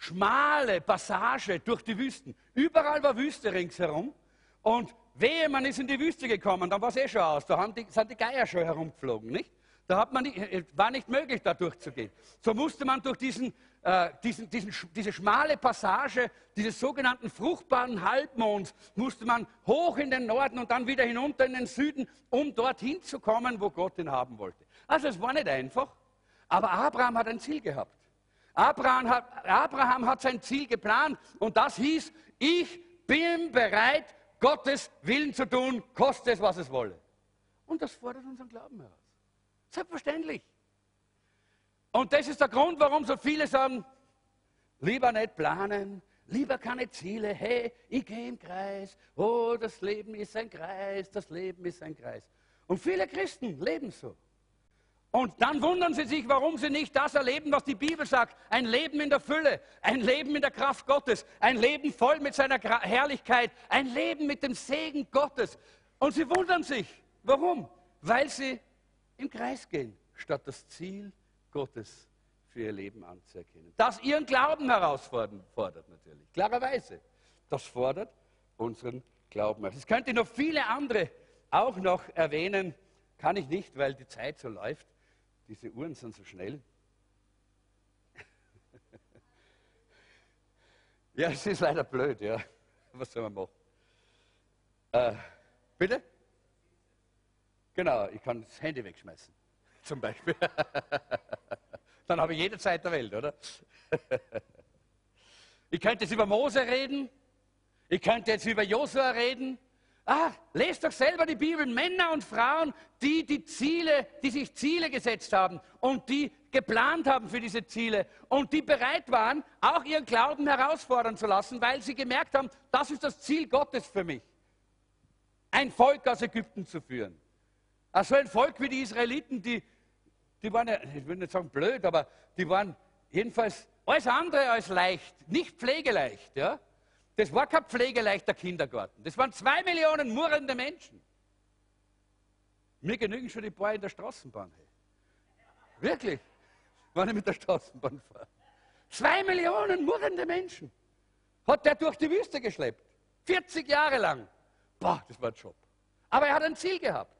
schmale Passage durch die Wüsten. Überall war Wüste ringsherum. Und wehe, man ist in die Wüste gekommen, dann war es eh schon aus. Da die, sind die Geier schon herumgeflogen, nicht? Da hat man nicht, äh, war nicht möglich, da durchzugehen. So musste man durch diesen, äh, diesen, diesen, diese schmale Passage dieses sogenannten fruchtbaren Halbmonds, musste man hoch in den Norden und dann wieder hinunter in den Süden, um dorthin zu kommen, wo Gott ihn haben wollte. Also es war nicht einfach, aber Abraham hat ein Ziel gehabt. Abraham hat, Abraham hat sein Ziel geplant und das hieß, ich bin bereit, Gottes Willen zu tun, koste es, was es wolle. Und das fordert unseren Glauben heraus. Selbstverständlich. Und das ist der Grund, warum so viele sagen, lieber nicht planen, lieber keine Ziele, hey, ich gehe im Kreis, oh, das Leben ist ein Kreis, das Leben ist ein Kreis. Und viele Christen leben so. Und dann wundern sie sich, warum sie nicht das erleben, was die Bibel sagt. Ein Leben in der Fülle, ein Leben in der Kraft Gottes, ein Leben voll mit seiner Herrlichkeit, ein Leben mit dem Segen Gottes. Und sie wundern sich. Warum? Weil sie im Kreis gehen, statt das Ziel Gottes für ihr Leben anzuerkennen. Das ihren Glauben herausfordert natürlich, klarerweise. Das fordert unseren Glauben. Es könnte noch viele andere auch noch erwähnen, kann ich nicht, weil die Zeit so läuft. Diese Uhren sind so schnell. ja, es ist leider blöd, ja. Was soll man machen? Äh, bitte? Genau, ich kann das Handy wegschmeißen, zum Beispiel. Dann habe ich jede Zeit der Welt, oder? ich könnte jetzt über Mose reden, ich könnte jetzt über Josua reden, Ah, lest doch selber die Bibel. Männer und Frauen, die die Ziele, die sich Ziele gesetzt haben und die geplant haben für diese Ziele und die bereit waren, auch ihren Glauben herausfordern zu lassen, weil sie gemerkt haben, das ist das Ziel Gottes für mich. Ein Volk aus Ägypten zu führen. Also ein Volk wie die Israeliten, die, die waren ja, ich will nicht sagen blöd, aber die waren jedenfalls alles andere als leicht, nicht pflegeleicht. Ja? Das war kein pflegeleichter Kindergarten. Das waren zwei Millionen murrende Menschen. Mir genügen schon die paar in der Straßenbahn. Hey. Wirklich, wenn ich mit der Straßenbahn fahre. Zwei Millionen murrende Menschen hat der durch die Wüste geschleppt. 40 Jahre lang. Boah, das war ein Job. Aber er hat ein Ziel gehabt.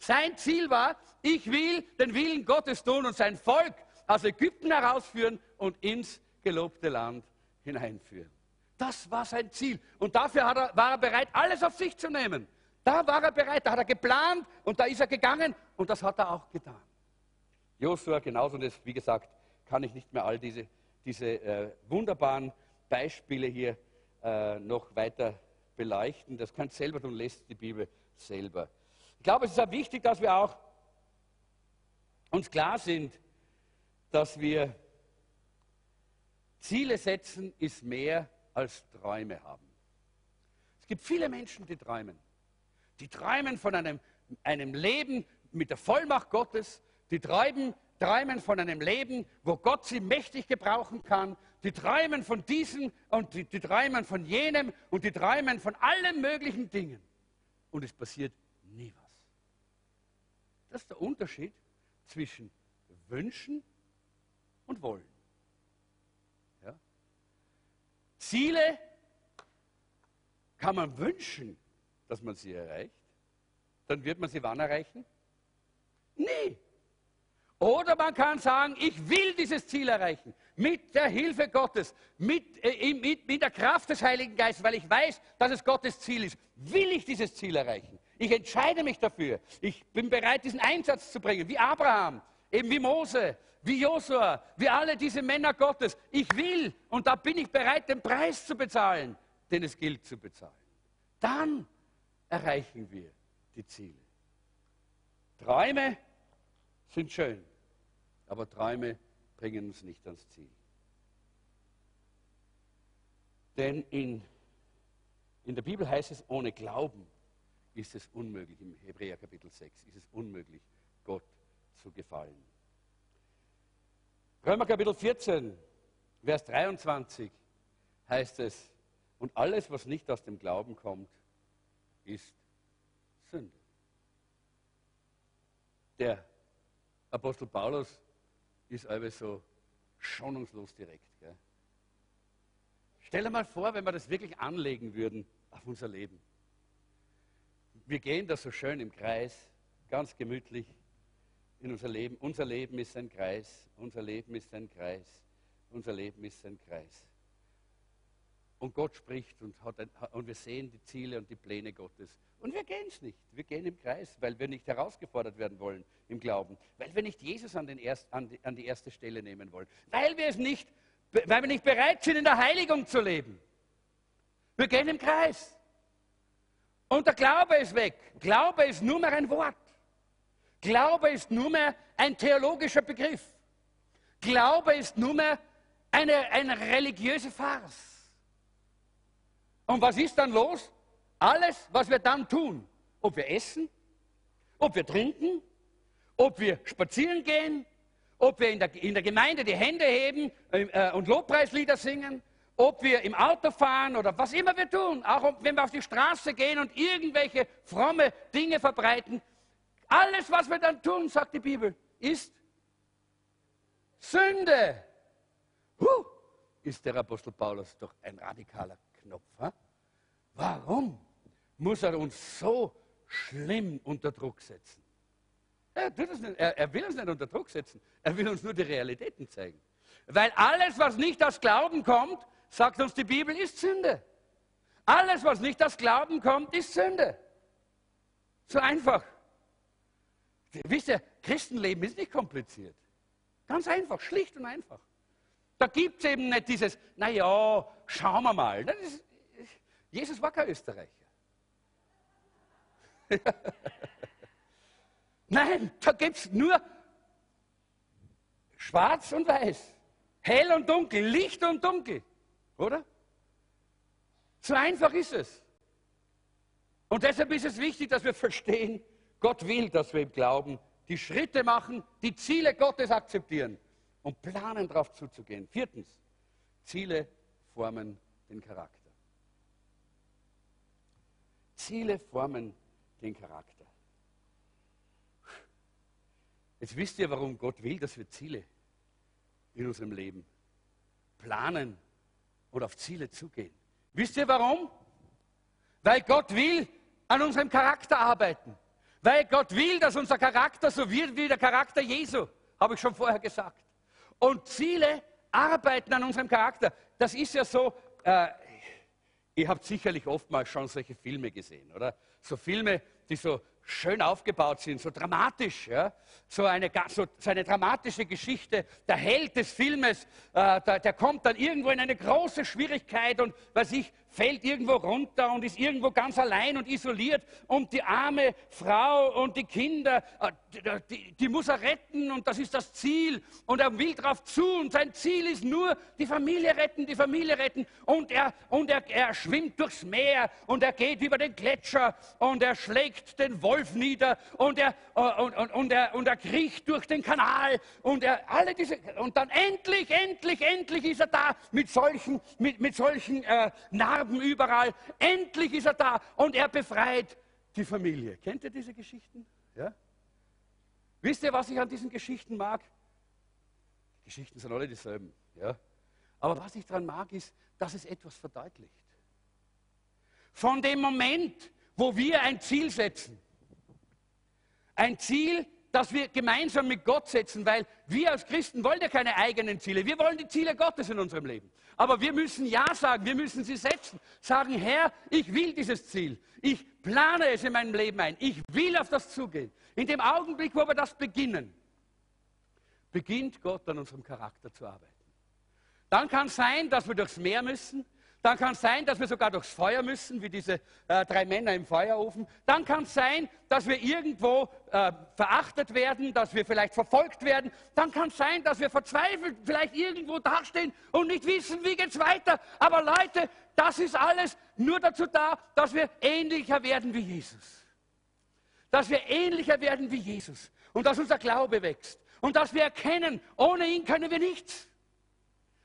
Sein Ziel war, ich will den Willen Gottes tun und sein Volk aus Ägypten herausführen und ins gelobte Land hineinführen. Das war sein Ziel. Und dafür er, war er bereit, alles auf sich zu nehmen. Da war er bereit, da hat er geplant und da ist er gegangen und das hat er auch getan. Josua genauso, und das, wie gesagt, kann ich nicht mehr all diese, diese äh, wunderbaren Beispiele hier äh, noch weiter beleuchten. Das könnt ihr selber tun, lest die Bibel selber. Ich glaube, es ist auch wichtig, dass wir auch uns klar sind, dass wir Ziele setzen ist mehr als Träume haben. Es gibt viele Menschen, die träumen. Die träumen von einem, einem Leben mit der Vollmacht Gottes. Die träumen, träumen von einem Leben, wo Gott sie mächtig gebrauchen kann. Die träumen von diesem und die, die träumen von jenem und die träumen von allen möglichen Dingen. Und es passiert nie was. Das ist der Unterschied zwischen Wünschen und wollen. Ja? Ziele kann man wünschen, dass man sie erreicht. Dann wird man sie wann erreichen? Nie. Oder man kann sagen, ich will dieses Ziel erreichen. Mit der Hilfe Gottes, mit, äh, mit, mit der Kraft des Heiligen Geistes, weil ich weiß, dass es Gottes Ziel ist, will ich dieses Ziel erreichen. Ich entscheide mich dafür. Ich bin bereit, diesen Einsatz zu bringen, wie Abraham, eben wie Mose, wie Josua, wie alle diese Männer Gottes. Ich will und da bin ich bereit, den Preis zu bezahlen, den es gilt zu bezahlen. Dann erreichen wir die Ziele. Träume sind schön, aber Träume bringen uns nicht ans Ziel. Denn in, in der Bibel heißt es, ohne Glauben ist es unmöglich, im Hebräer Kapitel 6 ist es unmöglich, Gott zu gefallen. Römer Kapitel 14, Vers 23 heißt es, und alles, was nicht aus dem Glauben kommt, ist Sünde. Der Apostel Paulus ist aber so schonungslos direkt. Gell? Stell dir mal vor, wenn wir das wirklich anlegen würden auf unser Leben. Wir gehen da so schön im Kreis, ganz gemütlich in unser Leben. Unser Leben ist ein Kreis, unser Leben ist ein Kreis, unser Leben ist ein Kreis. Und Gott spricht und, ein, und wir sehen die Ziele und die Pläne Gottes. Und wir gehen es nicht. Wir gehen im Kreis, weil wir nicht herausgefordert werden wollen im Glauben. Weil wir nicht Jesus an, erst, an, die, an die erste Stelle nehmen wollen. Weil wir es nicht, weil wir nicht bereit sind, in der Heiligung zu leben. Wir gehen im Kreis. Und der Glaube ist weg. Glaube ist nur mehr ein Wort. Glaube ist nur mehr ein theologischer Begriff. Glaube ist nur mehr eine, eine religiöse Farce. Und was ist dann los? Alles, was wir dann tun, ob wir essen, ob wir trinken, ob wir spazieren gehen, ob wir in der, in der Gemeinde die Hände heben äh, und Lobpreislieder singen, ob wir im Auto fahren oder was immer wir tun, auch wenn wir auf die Straße gehen und irgendwelche fromme Dinge verbreiten, alles, was wir dann tun, sagt die Bibel, ist Sünde. Huh, ist der Apostel Paulus doch ein radikaler Knopf. Ha? Warum muss er uns so schlimm unter Druck setzen? Er, er, er will uns nicht unter Druck setzen, er will uns nur die Realitäten zeigen. Weil alles, was nicht aus Glauben kommt, sagt uns die Bibel, ist Sünde. Alles, was nicht aus Glauben kommt, ist Sünde. So einfach. Wisst ihr, Christenleben ist nicht kompliziert. Ganz einfach, schlicht und einfach. Da gibt es eben nicht dieses, naja, schauen wir mal. Ist, Jesus war kein Österreicher. Nein, da gibt es nur schwarz und weiß, hell und dunkel, Licht und dunkel, oder? So einfach ist es. Und deshalb ist es wichtig, dass wir verstehen, Gott will, dass wir ihm glauben, die Schritte machen, die Ziele Gottes akzeptieren und planen, darauf zuzugehen. Viertens, Ziele formen den Charakter. Ziele formen den Charakter. Jetzt wisst ihr, warum Gott will, dass wir Ziele in unserem Leben planen oder auf Ziele zugehen. Wisst ihr warum? Weil Gott will an unserem Charakter arbeiten. Weil Gott will, dass unser Charakter so wird wie der Charakter Jesu, habe ich schon vorher gesagt. Und Ziele arbeiten an unserem Charakter. Das ist ja so, äh, Ihr habt sicherlich oftmals schon solche Filme gesehen, oder? So Filme, die so schön aufgebaut sind, so dramatisch, ja? so, eine, so, so eine dramatische Geschichte. Der Held des Filmes, äh, der, der, kommt dann irgendwo in eine große Schwierigkeit und, weiß ich, fällt irgendwo runter und ist irgendwo ganz allein und isoliert und die arme Frau und die Kinder, äh, die, die, muss er retten und das ist das Ziel und er will darauf zu und sein Ziel ist nur die Familie retten, die Familie retten und er, und er, er schwimmt durchs Meer und er geht über den Gletscher und er schlägt den Wolf nieder und er, äh, und, und, und er, und er kriecht durch den Kanal und er, alle diese, und dann endlich, endlich, endlich ist er da mit solchen, mit, mit solchen äh, Narben überall. Endlich ist er da und er befreit die Familie. Kennt ihr diese Geschichten? Ja? Wisst ihr, was ich an diesen Geschichten mag? Geschichten sind alle dieselben. Ja? Aber was ich daran mag, ist, dass es etwas verdeutlicht. Von dem Moment, wo wir ein Ziel setzen, ein Ziel, das wir gemeinsam mit Gott setzen, weil wir als Christen wollen ja keine eigenen Ziele. Wir wollen die Ziele Gottes in unserem Leben. Aber wir müssen Ja sagen, wir müssen sie setzen. Sagen, Herr, ich will dieses Ziel. Ich plane es in meinem Leben ein. Ich will auf das zugehen. In dem Augenblick, wo wir das beginnen, beginnt Gott an unserem Charakter zu arbeiten. Dann kann es sein, dass wir durchs Meer müssen. Dann kann es sein, dass wir sogar durchs Feuer müssen, wie diese äh, drei Männer im Feuerofen. Dann kann es sein, dass wir irgendwo äh, verachtet werden, dass wir vielleicht verfolgt werden. Dann kann es sein, dass wir verzweifelt vielleicht irgendwo dastehen und nicht wissen, wie geht es weiter. Aber Leute, das ist alles nur dazu da, dass wir ähnlicher werden wie Jesus. Dass wir ähnlicher werden wie Jesus und dass unser Glaube wächst und dass wir erkennen, ohne ihn können wir nichts.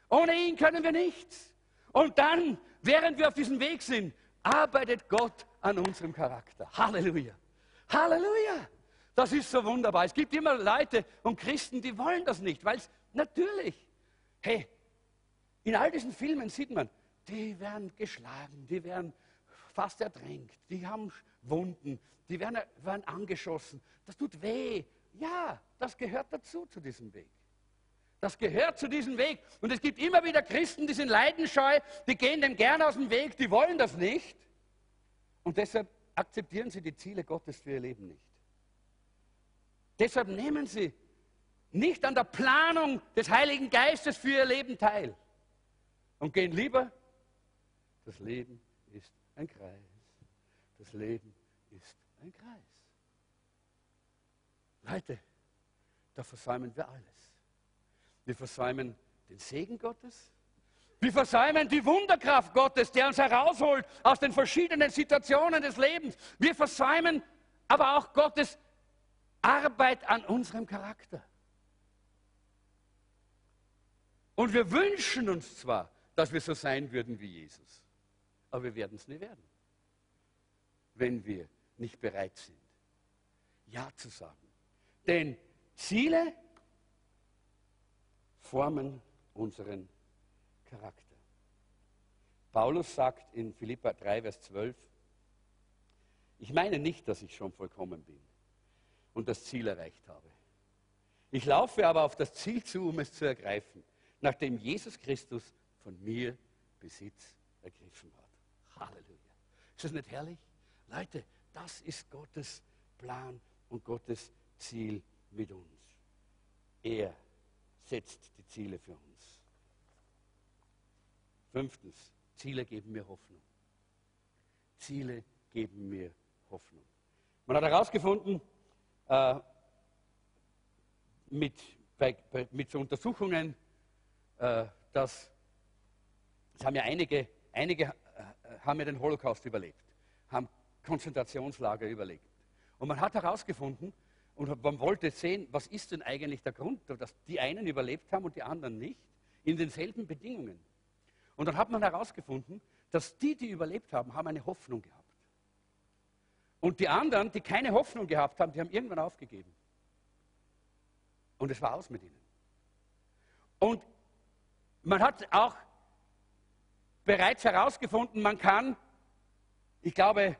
Ohne ihn können wir nichts. Und dann, während wir auf diesem Weg sind, arbeitet Gott an unserem Charakter. Halleluja. Halleluja. Das ist so wunderbar. Es gibt immer Leute und Christen, die wollen das nicht, weil es natürlich, hey, in all diesen Filmen sieht man, die werden geschlagen, die werden fast ertränkt, die haben Wunden, die werden, werden angeschossen. Das tut weh. Ja, das gehört dazu zu diesem Weg. Das gehört zu diesem Weg. Und es gibt immer wieder Christen, die sind leidenscheu, die gehen dem gerne aus dem Weg, die wollen das nicht. Und deshalb akzeptieren sie die Ziele Gottes für ihr Leben nicht. Deshalb nehmen sie nicht an der Planung des Heiligen Geistes für ihr Leben teil und gehen lieber, das Leben ist ein Kreis. Das Leben ist ein Kreis. Leute, da versäumen wir alles. Wir versäumen den Segen Gottes. Wir versäumen die Wunderkraft Gottes, der uns herausholt aus den verschiedenen Situationen des Lebens. Wir versäumen aber auch Gottes Arbeit an unserem Charakter. Und wir wünschen uns zwar, dass wir so sein würden wie Jesus, aber wir werden es nie werden, wenn wir nicht bereit sind, Ja zu sagen. Denn Ziele formen unseren Charakter. Paulus sagt in Philippa 3, Vers 12, ich meine nicht, dass ich schon vollkommen bin und das Ziel erreicht habe. Ich laufe aber auf das Ziel zu, um es zu ergreifen, nachdem Jesus Christus von mir Besitz ergriffen hat. Halleluja. Ist das nicht herrlich? Leute, das ist Gottes Plan und Gottes Ziel mit uns. Er setzt die Ziele für uns. Fünftens, Ziele geben mir Hoffnung. Ziele geben mir Hoffnung. Man hat herausgefunden, äh, mit, bei, bei, mit so Untersuchungen, äh, dass es haben ja einige, einige äh, haben ja den Holocaust überlebt, haben Konzentrationslager überlebt. Und man hat herausgefunden, und man wollte sehen, was ist denn eigentlich der Grund, dass die einen überlebt haben und die anderen nicht, in denselben Bedingungen. Und dann hat man herausgefunden, dass die, die überlebt haben, haben eine Hoffnung gehabt. Und die anderen, die keine Hoffnung gehabt haben, die haben irgendwann aufgegeben. Und es war aus mit ihnen. Und man hat auch bereits herausgefunden, man kann, ich glaube,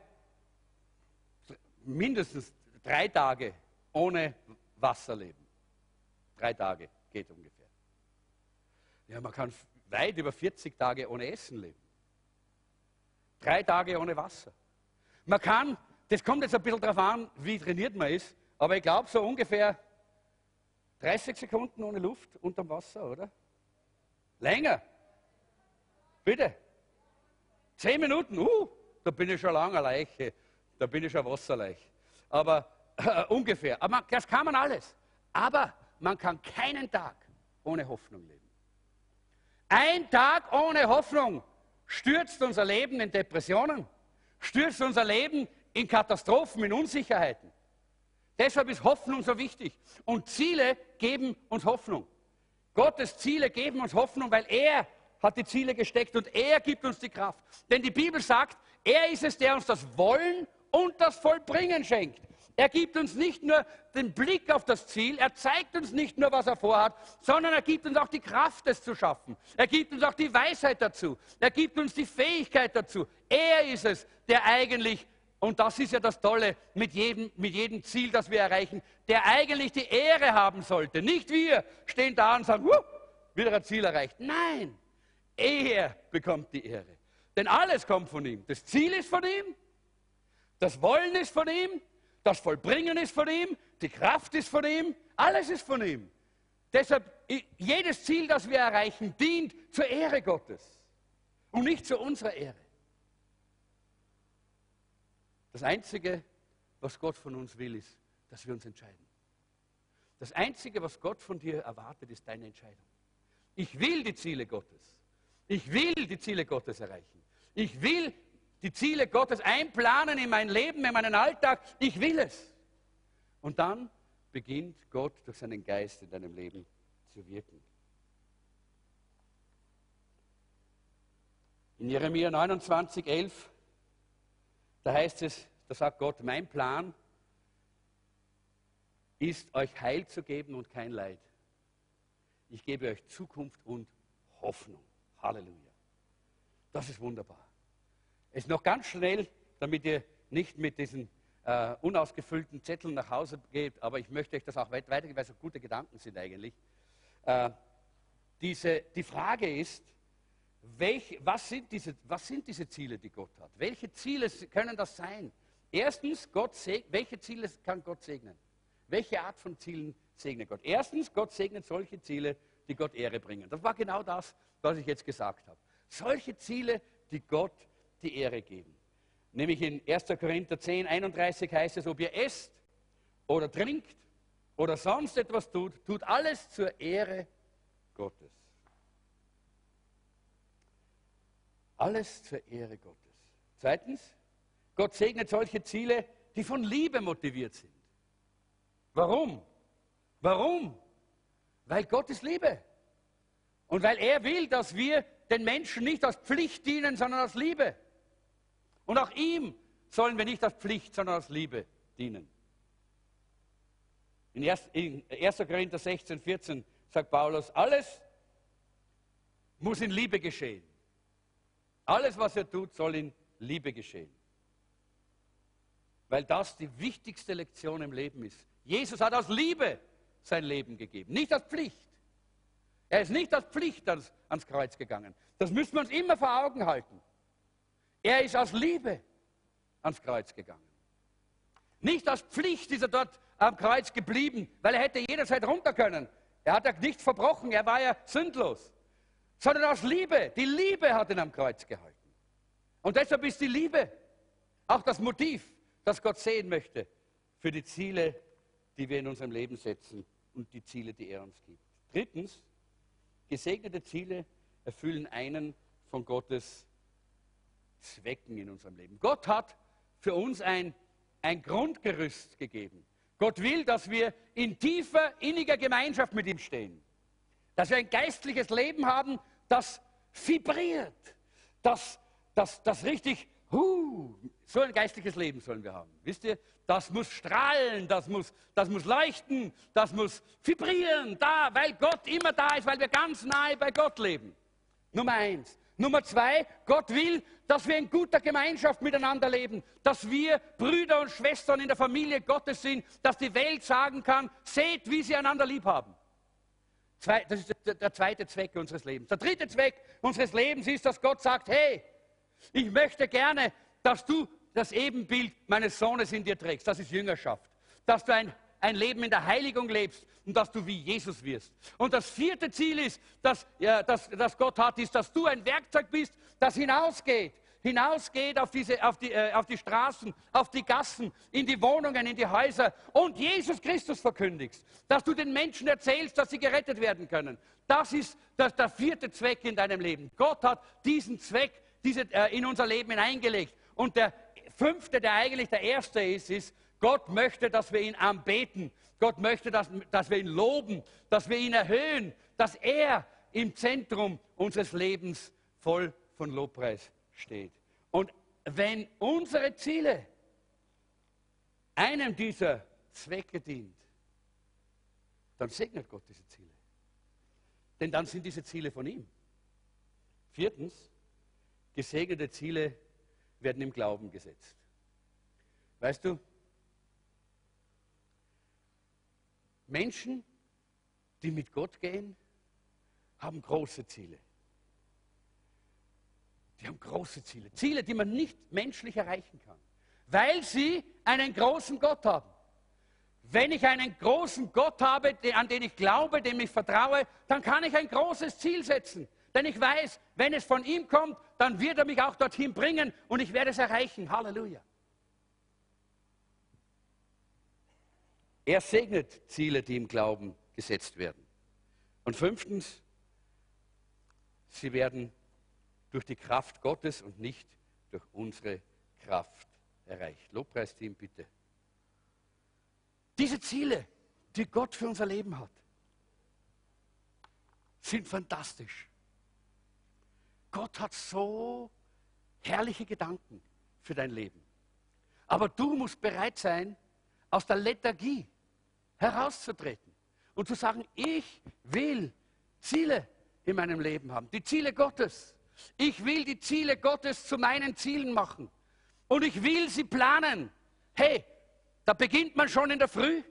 mindestens drei Tage ohne Wasser leben. Drei Tage geht ungefähr. Ja, man kann weit über 40 Tage ohne Essen leben. Drei Tage ohne Wasser. Man kann, das kommt jetzt ein bisschen darauf an, wie trainiert man ist, aber ich glaube so ungefähr 30 Sekunden ohne Luft unterm Wasser, oder? Länger. Bitte. Zehn Minuten, uh, da bin ich schon lange Leiche, da bin ich schon Wasserleich. Aber äh, ungefähr. Aber man, das kann man alles. Aber man kann keinen Tag ohne Hoffnung leben. Ein Tag ohne Hoffnung stürzt unser Leben in Depressionen, stürzt unser Leben in Katastrophen, in Unsicherheiten. Deshalb ist Hoffnung so wichtig. Und Ziele geben uns Hoffnung. Gottes Ziele geben uns Hoffnung, weil er hat die Ziele gesteckt und er gibt uns die Kraft. Denn die Bibel sagt, er ist es, der uns das Wollen und das Vollbringen schenkt. Er gibt uns nicht nur den Blick auf das Ziel, er zeigt uns nicht nur, was er vorhat, sondern er gibt uns auch die Kraft, es zu schaffen. Er gibt uns auch die Weisheit dazu. Er gibt uns die Fähigkeit dazu. Er ist es, der eigentlich, und das ist ja das Tolle mit jedem, mit jedem Ziel, das wir erreichen, der eigentlich die Ehre haben sollte. Nicht wir stehen da und sagen, wieder ein Ziel erreicht. Nein, er bekommt die Ehre. Denn alles kommt von ihm. Das Ziel ist von ihm, das Wollen ist von ihm, das Vollbringen ist von ihm, die Kraft ist von ihm, alles ist von ihm. Deshalb, jedes Ziel, das wir erreichen, dient zur Ehre Gottes und nicht zu unserer Ehre. Das Einzige, was Gott von uns will, ist, dass wir uns entscheiden. Das Einzige, was Gott von dir erwartet, ist deine Entscheidung. Ich will die Ziele Gottes. Ich will die Ziele Gottes erreichen. Ich will die Ziele Gottes einplanen in mein Leben, in meinen Alltag. Ich will es. Und dann beginnt Gott durch seinen Geist in deinem Leben zu wirken. In Jeremia 29, 11, da heißt es, da sagt Gott, mein Plan ist, euch Heil zu geben und kein Leid. Ich gebe euch Zukunft und Hoffnung. Halleluja. Das ist wunderbar. Es noch ganz schnell, damit ihr nicht mit diesen äh, unausgefüllten Zetteln nach Hause geht, aber ich möchte euch das auch weit weitergeben, weil es so gute Gedanken sind eigentlich. Äh, diese, die Frage ist, welch, was, sind diese, was sind diese Ziele, die Gott hat? Welche Ziele können das sein? Erstens, Gott welche Ziele kann Gott segnen? Welche Art von Zielen segnet Gott? Erstens, Gott segnet solche Ziele, die Gott Ehre bringen. Das war genau das, was ich jetzt gesagt habe. Solche Ziele, die Gott die Ehre geben. Nämlich in 1. Korinther 10, 31 heißt es, ob ihr esst oder trinkt oder sonst etwas tut, tut alles zur Ehre Gottes. Alles zur Ehre Gottes. Zweitens, Gott segnet solche Ziele, die von Liebe motiviert sind. Warum? Warum? Weil Gott ist Liebe. Und weil er will, dass wir den Menschen nicht aus Pflicht dienen, sondern aus Liebe. Und auch ihm sollen wir nicht aus Pflicht, sondern aus Liebe dienen. In 1. Korinther 16, 14 sagt Paulus, alles muss in Liebe geschehen. Alles, was er tut, soll in Liebe geschehen. Weil das die wichtigste Lektion im Leben ist. Jesus hat aus Liebe sein Leben gegeben, nicht aus Pflicht. Er ist nicht aus Pflicht ans, ans Kreuz gegangen. Das müssen wir uns immer vor Augen halten. Er ist aus Liebe ans Kreuz gegangen. Nicht aus Pflicht ist er dort am Kreuz geblieben, weil er hätte jederzeit runter können. Er hat ja nichts verbrochen, er war ja sündlos. Sondern aus Liebe. Die Liebe hat ihn am Kreuz gehalten. Und deshalb ist die Liebe auch das Motiv, das Gott sehen möchte für die Ziele, die wir in unserem Leben setzen und die Ziele, die er uns gibt. Drittens, gesegnete Ziele erfüllen einen von Gottes Zwecken in unserem Leben. Gott hat für uns ein, ein Grundgerüst gegeben. Gott will, dass wir in tiefer, inniger Gemeinschaft mit ihm stehen. Dass wir ein geistliches Leben haben, das vibriert, das, das, das richtig, huh, so ein geistliches Leben sollen wir haben. Wisst ihr, das muss strahlen, das muss, das muss leuchten, das muss vibrieren, da, weil Gott immer da ist, weil wir ganz nahe bei Gott leben. Nummer eins. Nummer zwei, Gott will, dass wir in guter Gemeinschaft miteinander leben, dass wir Brüder und Schwestern in der Familie Gottes sind, dass die Welt sagen kann, seht, wie sie einander lieb haben. Das ist der zweite Zweck unseres Lebens. Der dritte Zweck unseres Lebens ist, dass Gott sagt, hey, ich möchte gerne, dass du das Ebenbild meines Sohnes in dir trägst. Das ist Jüngerschaft. Dass du ein ein Leben in der Heiligung lebst und dass du wie Jesus wirst. Und das vierte Ziel ist, dass, ja, das, das Gott hat, ist, dass du ein Werkzeug bist, das hinausgeht. Hinausgeht auf, diese, auf, die, äh, auf die Straßen, auf die Gassen, in die Wohnungen, in die Häuser und Jesus Christus verkündigst. Dass du den Menschen erzählst, dass sie gerettet werden können. Das ist das, der vierte Zweck in deinem Leben. Gott hat diesen Zweck diese, äh, in unser Leben hineingelegt. Und der fünfte, der eigentlich der erste ist, ist, Gott möchte, dass wir ihn anbeten. Gott möchte, dass, dass wir ihn loben, dass wir ihn erhöhen, dass er im Zentrum unseres Lebens voll von Lobpreis steht. Und wenn unsere Ziele einem dieser Zwecke dient, dann segnet Gott diese Ziele. Denn dann sind diese Ziele von ihm. Viertens, gesegnete Ziele werden im Glauben gesetzt. Weißt du, Menschen, die mit Gott gehen, haben große Ziele. Die haben große Ziele. Ziele, die man nicht menschlich erreichen kann, weil sie einen großen Gott haben. Wenn ich einen großen Gott habe, an den ich glaube, dem ich vertraue, dann kann ich ein großes Ziel setzen. Denn ich weiß, wenn es von ihm kommt, dann wird er mich auch dorthin bringen und ich werde es erreichen. Halleluja. Er segnet Ziele, die im Glauben gesetzt werden. Und fünftens, sie werden durch die Kraft Gottes und nicht durch unsere Kraft erreicht. Lobpreisteam, bitte. Diese Ziele, die Gott für unser Leben hat, sind fantastisch. Gott hat so herrliche Gedanken für dein Leben. Aber du musst bereit sein, aus der Lethargie herauszutreten und zu sagen, ich will Ziele in meinem Leben haben, die Ziele Gottes. Ich will die Ziele Gottes zu meinen Zielen machen und ich will sie planen. Hey, da beginnt man schon in der Früh,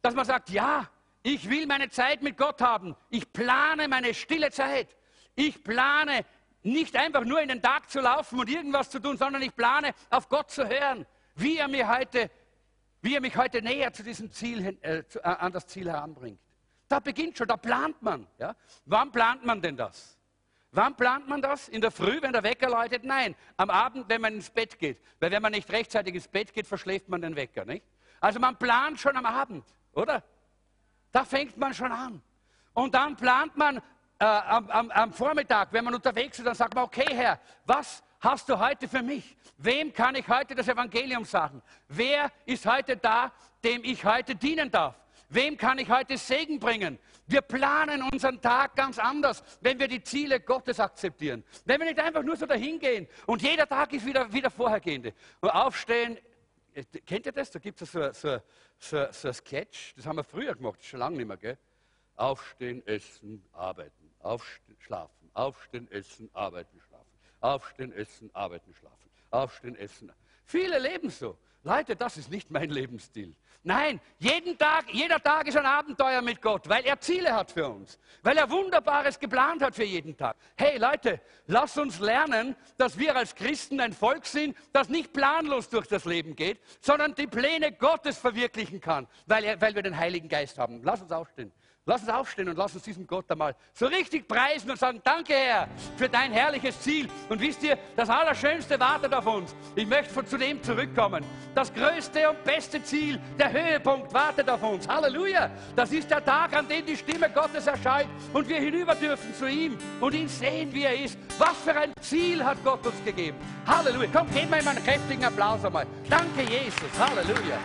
dass man sagt, ja, ich will meine Zeit mit Gott haben. Ich plane meine stille Zeit. Ich plane nicht einfach nur in den Tag zu laufen und irgendwas zu tun, sondern ich plane auf Gott zu hören, wie er mir heute wie er mich heute näher zu diesem Ziel, äh, zu, äh, an das Ziel heranbringt. Da beginnt schon, da plant man. Ja? Wann plant man denn das? Wann plant man das? In der Früh, wenn der Wecker läutet? Nein, am Abend, wenn man ins Bett geht. Weil wenn man nicht rechtzeitig ins Bett geht, verschläft man den Wecker. Nicht? Also man plant schon am Abend, oder? Da fängt man schon an. Und dann plant man äh, am, am, am Vormittag, wenn man unterwegs ist, dann sagt man, okay Herr, was hast du heute für mich? Wem kann ich heute das Evangelium sagen? Wer ist heute da, dem ich heute dienen darf? Wem kann ich heute Segen bringen? Wir planen unseren Tag ganz anders, wenn wir die Ziele Gottes akzeptieren. Wenn wir nicht einfach nur so dahin gehen und jeder Tag ist wieder, wieder vorhergehende. Und aufstehen, äh, kennt ihr das? Da gibt es so, so, so, so ein Sketch, das haben wir früher gemacht, schon lange nicht mehr, gell? Aufstehen, essen, arbeiten, aufstehen, schlafen, aufstehen, essen, arbeiten. Aufstehen, essen, arbeiten, schlafen. Aufstehen, essen. Viele leben so. Leute, das ist nicht mein Lebensstil. Nein, jeden Tag, jeder Tag ist ein Abenteuer mit Gott, weil er Ziele hat für uns, weil er Wunderbares geplant hat für jeden Tag. Hey Leute, lasst uns lernen, dass wir als Christen ein Volk sind, das nicht planlos durch das Leben geht, sondern die Pläne Gottes verwirklichen kann, weil, er, weil wir den Heiligen Geist haben. Lass uns aufstehen. Lass uns aufstehen und lass uns diesem Gott einmal so richtig preisen und sagen, danke Herr für dein herrliches Ziel. Und wisst ihr, das Allerschönste wartet auf uns. Ich möchte von zu dem zurückkommen. Das größte und beste Ziel, der Höhepunkt wartet auf uns. Halleluja. Das ist der Tag, an dem die Stimme Gottes erscheint und wir hinüber dürfen zu ihm und ihn sehen, wie er ist. Was für ein Ziel hat Gott uns gegeben. Halleluja. Komm, wir ihm einen kräftigen Applaus einmal. Danke Jesus. Halleluja.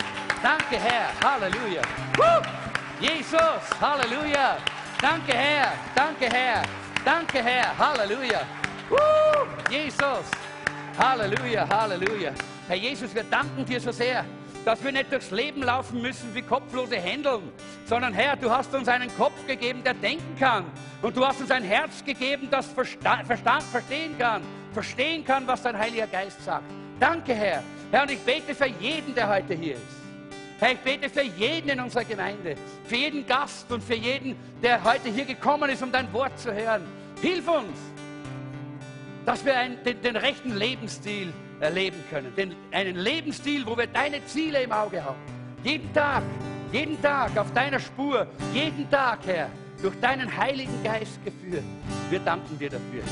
Danke Herr. Halleluja. Woo! Jesus, Halleluja. Danke Herr, danke Herr, danke Herr, Halleluja. Uh, Jesus, Halleluja, Halleluja. Herr Jesus, wir danken dir so sehr, dass wir nicht durchs Leben laufen müssen wie kopflose Händeln, sondern Herr, du hast uns einen Kopf gegeben, der denken kann. Und du hast uns ein Herz gegeben, das Verstand, Verstand verstehen kann, verstehen kann, was dein Heiliger Geist sagt. Danke, Herr. Herr, und ich bete für jeden, der heute hier ist. Herr, ich bete für jeden in unserer Gemeinde, für jeden Gast und für jeden, der heute hier gekommen ist, um dein Wort zu hören. Hilf uns, dass wir einen, den, den, rechten Lebensstil erleben können. Den, einen Lebensstil, wo wir deine Ziele im Auge haben. Jeden Tag, jeden Tag auf deiner Spur, jeden Tag, Herr, durch deinen Heiligen Geist geführt. Wir danken dir dafür.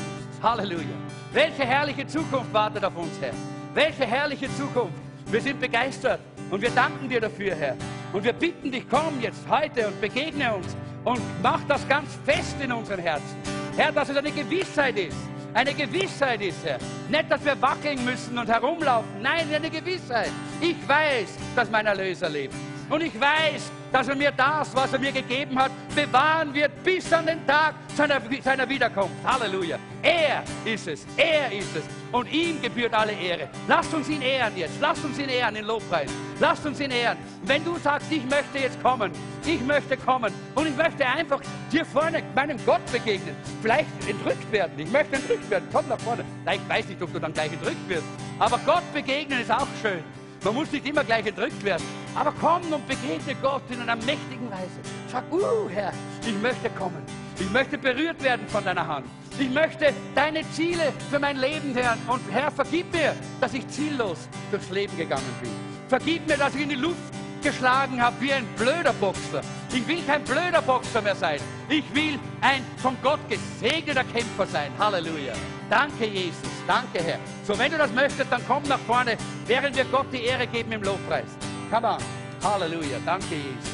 Halleluja. Welche herrliche Zukunft wartet auf uns, Herr. Welche herrliche Zukunft. Wir sind begeistert. Und wir danken dir dafür, Herr. Und wir bitten dich, komm jetzt heute und begegne uns und mach das ganz fest in unseren Herzen. Herr, dass es eine Gewissheit ist. Eine Gewissheit ist, Herr. Nicht, dass wir wackeln müssen und herumlaufen. Nein, eine Gewissheit. Ich weiß, dass mein Erlöser lebt. Und ich weiß, dass er mir das, was er mir gegeben hat, bewahren wird bis an den Tag seiner, seiner Wiederkunft. Halleluja. Er ist es. Er ist es. Und ihm gebührt alle Ehre. Lasst uns ihn ehren jetzt. Lasst uns ihn ehren in Lobpreis. Lasst uns ihn ehren. Wenn du sagst, ich möchte jetzt kommen, ich möchte kommen und ich möchte einfach dir vorne meinem Gott begegnen, vielleicht entrückt werden. Ich möchte entrückt werden. Komm nach vorne. Ich weiß nicht, ob du dann gleich entrückt wirst. Aber Gott begegnen ist auch schön. Man muss nicht immer gleich entrückt werden. Aber komm und begegne Gott in einer mächtigen Weise. Sag, uh, Herr, ich möchte kommen. Ich möchte berührt werden von deiner Hand. Ich möchte deine Ziele für mein Leben, Herr. Und Herr, vergib mir, dass ich ziellos durchs Leben gegangen bin. Vergib mir, dass ich in die Luft geschlagen habe wie ein blöder Boxer. Ich will kein blöder Boxer mehr sein. Ich will ein von Gott gesegneter Kämpfer sein. Halleluja. Danke, Jesus. Danke, Herr. So, wenn du das möchtest, dann komm nach vorne, während wir Gott die Ehre geben im Lobpreis. Come on. Halleluja. Danke, Jesus.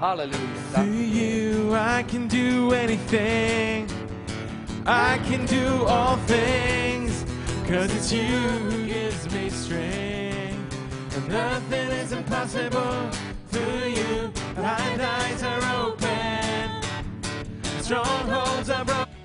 Halleluja. Through you, I can do anything. I can do all things. Cause it's you who gives me strength. Nothing is impossible through you. Blind eyes are open. Strongholds are broken.